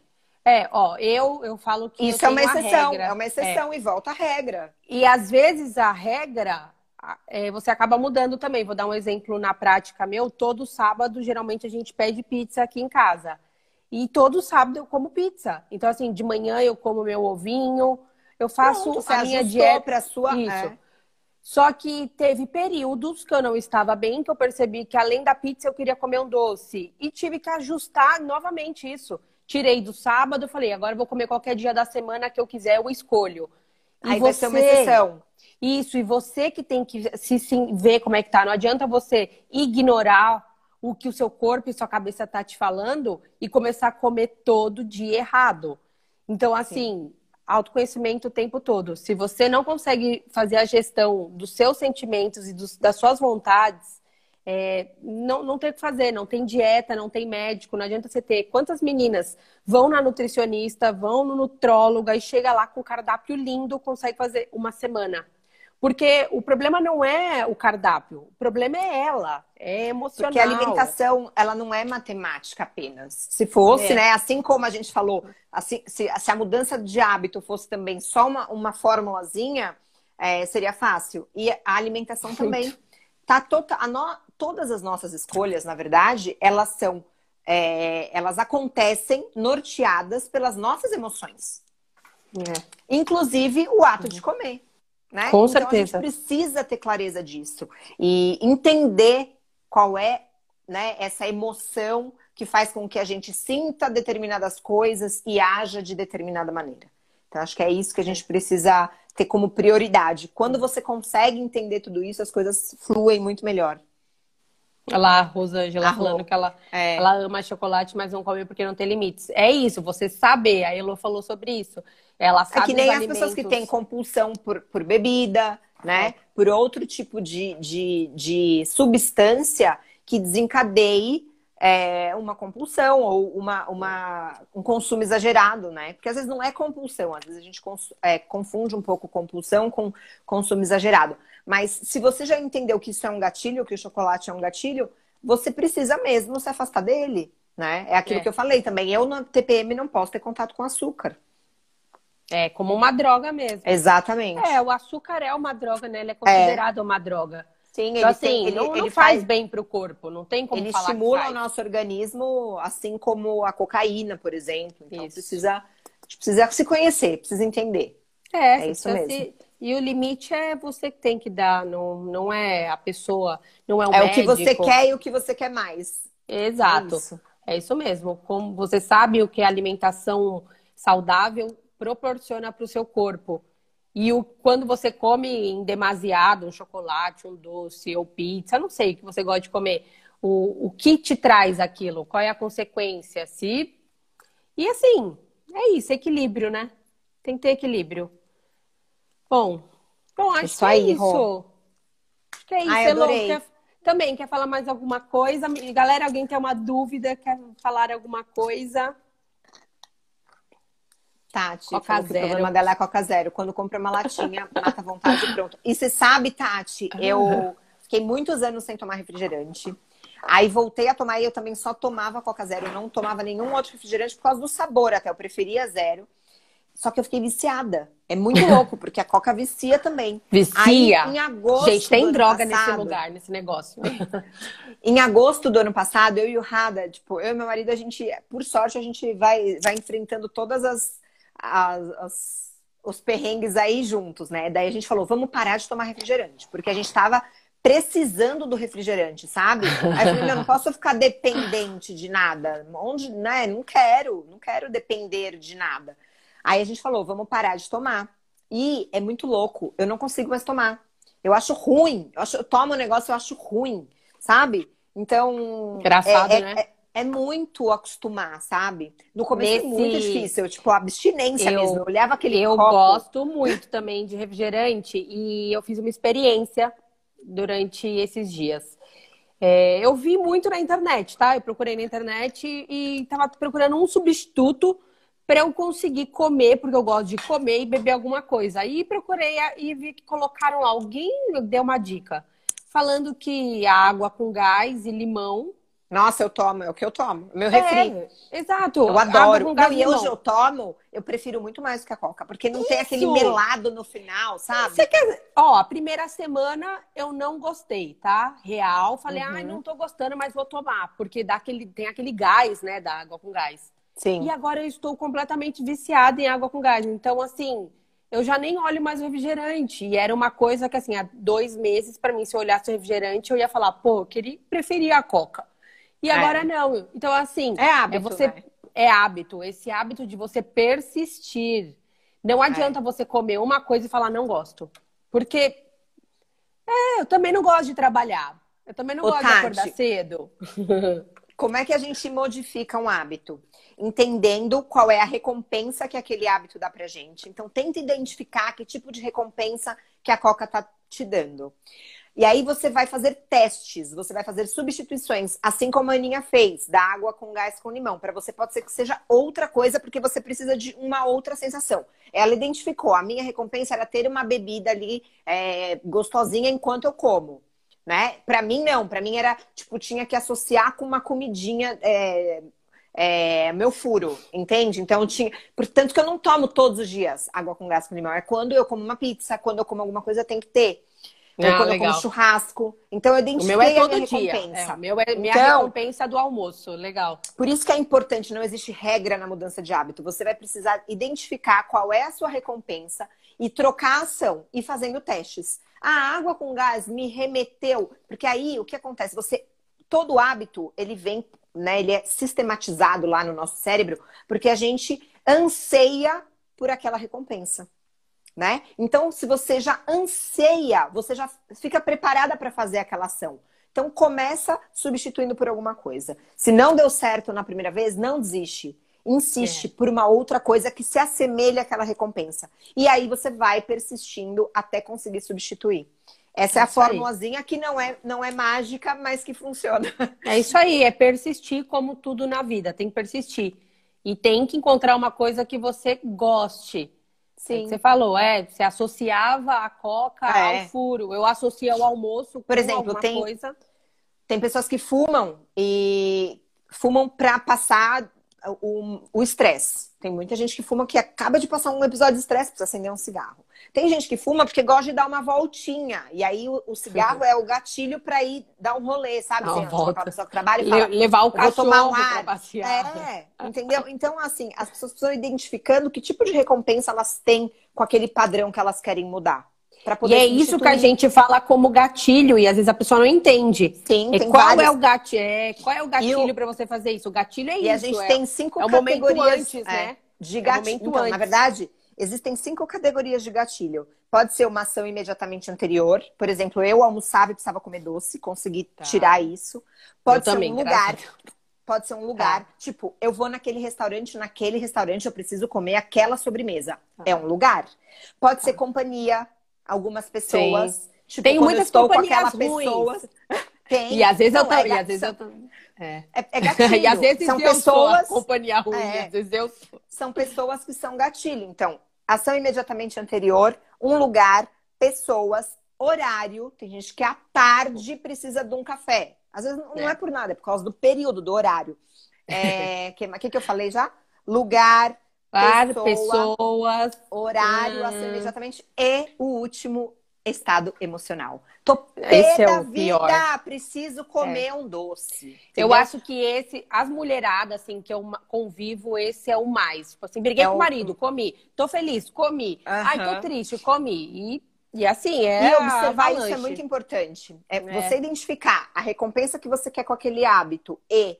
É, ó, eu, eu falo que. Isso é uma exceção, é uma exceção é. e volta a regra. E às vezes a regra é, você acaba mudando também. Vou dar um exemplo na prática meu. Todo sábado, geralmente, a gente pede pizza aqui em casa. E todo sábado eu como pizza. Então, assim, de manhã eu como meu ovinho, eu faço Pronto, a minha dieta. Pra sua... Isso. É. Só que teve períodos que eu não estava bem, que eu percebi que além da pizza eu queria comer um doce. E tive que ajustar novamente isso. Tirei do sábado, falei, agora eu vou comer qualquer dia da semana que eu quiser, eu escolho. E Aí você... vai ser uma exceção. Isso, e você que tem que se, se ver como é que tá. Não adianta você ignorar o que o seu corpo e sua cabeça tá te falando e começar a comer todo dia errado. Então, assim, Sim autoconhecimento o tempo todo. Se você não consegue fazer a gestão dos seus sentimentos e dos, das suas vontades, é, não, não tem o que fazer, não tem dieta, não tem médico, não adianta você ter. Quantas meninas vão na nutricionista, vão no nutrólogo e chega lá com um cardápio lindo, consegue fazer uma semana. Porque o problema não é o cardápio, o problema é ela, é emocional. Porque a alimentação, ela não é matemática apenas. Se fosse, é. né, assim como a gente falou, assim, se, se, a mudança de hábito fosse também só uma, uma formulazinha, é, seria fácil. E a alimentação também. Tá tota, no, todas as nossas escolhas, na verdade, elas são, é, elas acontecem norteadas pelas nossas emoções. É. Inclusive o ato de comer. Né? Com então, certeza. A gente precisa ter clareza disso e entender qual é né, essa emoção que faz com que a gente sinta determinadas coisas e haja de determinada maneira. Então, acho que é isso que a gente precisa ter como prioridade. Quando você consegue entender tudo isso, as coisas fluem muito melhor. Lá, a Rosângela a falando que ela, é. ela ama chocolate, mas não come porque não tem limites. É isso, você saber. A Elo falou sobre isso. Ela sabe é que nem as alimentos... pessoas que têm compulsão por, por bebida, né? É. Por outro tipo de, de, de substância que desencadeie é, uma compulsão ou uma, uma, um consumo exagerado, né? Porque às vezes não é compulsão, às vezes a gente cons, é, confunde um pouco compulsão com consumo exagerado. Mas se você já entendeu que isso é um gatilho, que o chocolate é um gatilho, você precisa mesmo se afastar dele, né? É aquilo é. que eu falei também. Eu na TPM não posso ter contato com açúcar. É, como uma droga mesmo. Exatamente. É, o açúcar é uma droga, né? Ele é considerado é. uma droga. Sim, então, ele, assim, tem, ele, não, ele faz, faz bem para o corpo, não tem como ele falar estimula o nosso organismo, assim como a cocaína, por exemplo. Então isso. precisa, a gente precisa se conhecer, precisa entender. É, é isso mesmo. Se... E o limite é você que tem que dar, não, não é a pessoa, não é o É médico. o que você quer e o que você quer mais. Exato. É isso. é isso mesmo. Como você sabe o que é alimentação saudável proporciona para o seu corpo. E o, quando você come em demasiado um chocolate, um doce ou pizza, não sei o que você gosta de comer, o, o que te traz aquilo? Qual é a consequência? Se E assim, é isso, equilíbrio, né? Tem que ter equilíbrio. Bom, bom acho isso que é aí, isso. Rô. Acho que é isso, Ai, Elô. Quer, também quer falar mais alguma coisa? Galera, alguém tem uma dúvida, quer falar alguma coisa? Tati, Coca zero. o problema dela é Coca Zero. Quando compra uma latinha, mata a vontade e pronto. E você sabe, Tati, eu fiquei muitos anos sem tomar refrigerante. Aí voltei a tomar e eu também só tomava Coca Zero. Eu não tomava nenhum outro refrigerante por causa do sabor até. Eu preferia zero. Só que eu fiquei viciada. É muito louco, porque a Coca vicia também. Vicia. Aí, em agosto. Gente, tem droga passado, nesse lugar, nesse negócio. em agosto do ano passado, eu e o Rada, tipo, eu e meu marido, a gente, por sorte, a gente vai, vai enfrentando todas as as, as, os perrengues aí juntos, né? Daí a gente falou, vamos parar de tomar refrigerante, porque a gente estava precisando do refrigerante, sabe? Aí eu falei, eu não posso ficar dependente de nada. Onde, né? Não quero, não quero depender de nada. Aí a gente falou, vamos parar de tomar. E é muito louco, eu não consigo mais tomar. Eu acho ruim. Eu, acho, eu tomo um negócio, eu acho ruim, sabe? Então. Engraçado, é, é, né? É, é muito acostumar, sabe? No começo Nesse... é muito difícil, tipo, abstinência eu, mesmo. Eu olhava aquele Eu copo... gosto muito também de refrigerante e eu fiz uma experiência durante esses dias. É, eu vi muito na internet, tá? Eu procurei na internet e estava procurando um substituto para eu conseguir comer, porque eu gosto de comer e beber alguma coisa. Aí procurei e vi que colocaram lá, alguém deu uma dica, falando que água com gás e limão nossa, eu tomo, é o que eu tomo. Meu refri. É, exato. Eu adoro. Não, e hoje eu tomo, eu prefiro muito mais do que a Coca, porque não Isso. tem aquele melado no final, sabe? Você quer. Ó, a primeira semana eu não gostei, tá? Real. Falei, uhum. ai, não tô gostando, mas vou tomar. Porque dá aquele, tem aquele gás, né, da água com gás. Sim. E agora eu estou completamente viciada em água com gás. Então, assim, eu já nem olho mais o refrigerante. E era uma coisa que, assim, há dois meses, para mim, se eu olhasse o refrigerante, eu ia falar, pô, eu queria, preferia a Coca. E é. agora é. não. Então, assim. É hábito. É, você, né? é hábito. Esse hábito de você persistir. Não é. adianta é. você comer uma coisa e falar, não gosto. Porque. É, eu também não gosto de trabalhar. Eu também não Ô, gosto Tati, de acordar cedo. Como é que a gente modifica um hábito? Entendendo qual é a recompensa que aquele hábito dá pra gente. Então, tenta identificar que tipo de recompensa que a Coca tá te dando. E aí você vai fazer testes, você vai fazer substituições, assim como a Aninha fez, da água com gás com limão. Para você pode ser que seja outra coisa, porque você precisa de uma outra sensação. Ela identificou, a minha recompensa era ter uma bebida ali é, gostosinha enquanto eu como. Né? Para mim, não. Para mim era, tipo, tinha que associar com uma comidinha. É, é, meu furo, entende? Então tinha. Portanto, que eu não tomo todos os dias água com gás com limão. É quando eu como uma pizza, quando eu como alguma coisa, tem que ter. Ah, quando legal. eu como churrasco. Então eu identifiquei o meu é todo a minha dia. recompensa. É, meu é minha então, recompensa do almoço. Legal. Por isso que é importante, não existe regra na mudança de hábito. Você vai precisar identificar qual é a sua recompensa e trocar a ação e fazendo testes. A água com gás me remeteu, porque aí o que acontece? Você todo hábito, ele vem, né, ele é sistematizado lá no nosso cérebro, porque a gente anseia por aquela recompensa né? Então, se você já anseia, você já fica preparada para fazer aquela ação. Então, começa substituindo por alguma coisa. Se não deu certo na primeira vez, não desiste. Insiste é. por uma outra coisa que se assemelhe àquela recompensa. E aí você vai persistindo até conseguir substituir. Essa é, é a formulazinha que não é, não é mágica, mas que funciona. É isso aí, é persistir como tudo na vida, tem que persistir. E tem que encontrar uma coisa que você goste. Sim. Você falou, é, você associava a coca é. ao furo. Eu associo ao almoço Por exemplo, tem, coisa. Tem pessoas que fumam e fumam para passar o estresse. Tem muita gente que fuma que acaba de passar um episódio de estresse, precisa acender um cigarro. Tem gente que fuma porque gosta de dar uma voltinha. E aí o, o cigarro é o gatilho para ir dar um rolê, sabe? Assim, volta. pessoa que trabalha e fala, levar o cachorro tomar um ar. É, entendeu? Então, assim, as pessoas precisam identificando que tipo de recompensa elas têm com aquele padrão que elas querem mudar. E é isso que a gente fala como gatilho, e às vezes a pessoa não entende. Sim, é, qual várias... é o gatilho? É, qual é o gatilho para você fazer isso? O gatilho é e isso. E a gente é, tem cinco é categorias antes, né? É, de gatilho. É então, na verdade, Existem cinco categorias de gatilho. Pode ser uma ação imediatamente anterior. Por exemplo, eu almoçava e precisava comer doce, consegui tá. tirar isso. Pode eu ser também, um lugar. Pode ser um lugar. Tá. Tipo, eu vou naquele restaurante, naquele restaurante eu preciso comer aquela sobremesa. Tá. É um lugar. Pode ser tá. companhia. Algumas pessoas. Tipo, Tem muitas companhias ruins. Pessoa... Tem. E às vezes eu tô. É, e às vezes eu tô... É. É, é gatilho. e às vezes são pessoas. companhia ruim, é, às vezes eu sou. São pessoas que são gatilho. Então, ação imediatamente anterior, um lugar, pessoas, horário. Tem gente que à tarde precisa de um café. Às vezes não é, é por nada, é por causa do período, do horário. É, que, que, que eu falei já? Lugar, pessoa, pessoas, horário, hum. imediatamente. E o último, estado emocional. Tô pé esse é da vida, pior. preciso comer é. um doce. Entendeu? Eu acho que esse, as mulheradas, assim, que eu convivo, esse é o mais. Tipo assim, briguei é com o marido, comi. Tô feliz, comi. Uhum. Ai, tô triste, comi. E e assim, é. E observar isso é muito importante. É, é, você identificar a recompensa que você quer com aquele hábito e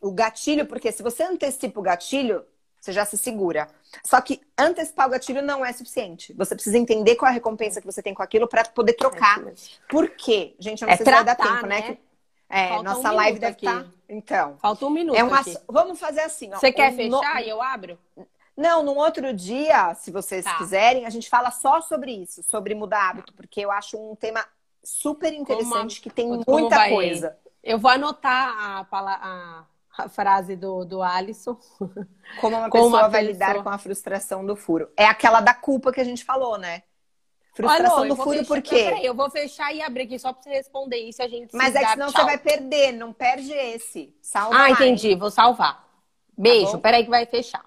o gatilho, porque se você antecipa o gatilho, você já se segura. Só que antecipar o gatilho não é suficiente. Você precisa entender qual é a recompensa que você tem com aquilo para poder trocar. É Por quê? Gente, eu não é sei tratar, se vai dar tempo, né? né? É, Falta nossa um live deve estar. Tá... Então. Falta um minuto. É uma... Vamos fazer assim. Ó. Você quer um... fechar e eu abro? Não, num outro dia, se vocês tá. quiserem, a gente fala só sobre isso, sobre mudar hábito, porque eu acho um tema super interessante que tem muita coisa. Eu vou anotar a, a, a frase do, do Alisson. Como uma Como pessoa vai pessoa... lidar com a frustração do furo. É aquela da culpa que a gente falou, né? Frustração do furo, por quê? Peraí, eu vou fechar e abrir aqui só pra você responder isso. A gente Mas é que senão tchau. você vai perder, não perde esse. Salva Ah, mais. entendi, vou salvar. Beijo, tá peraí que vai fechar.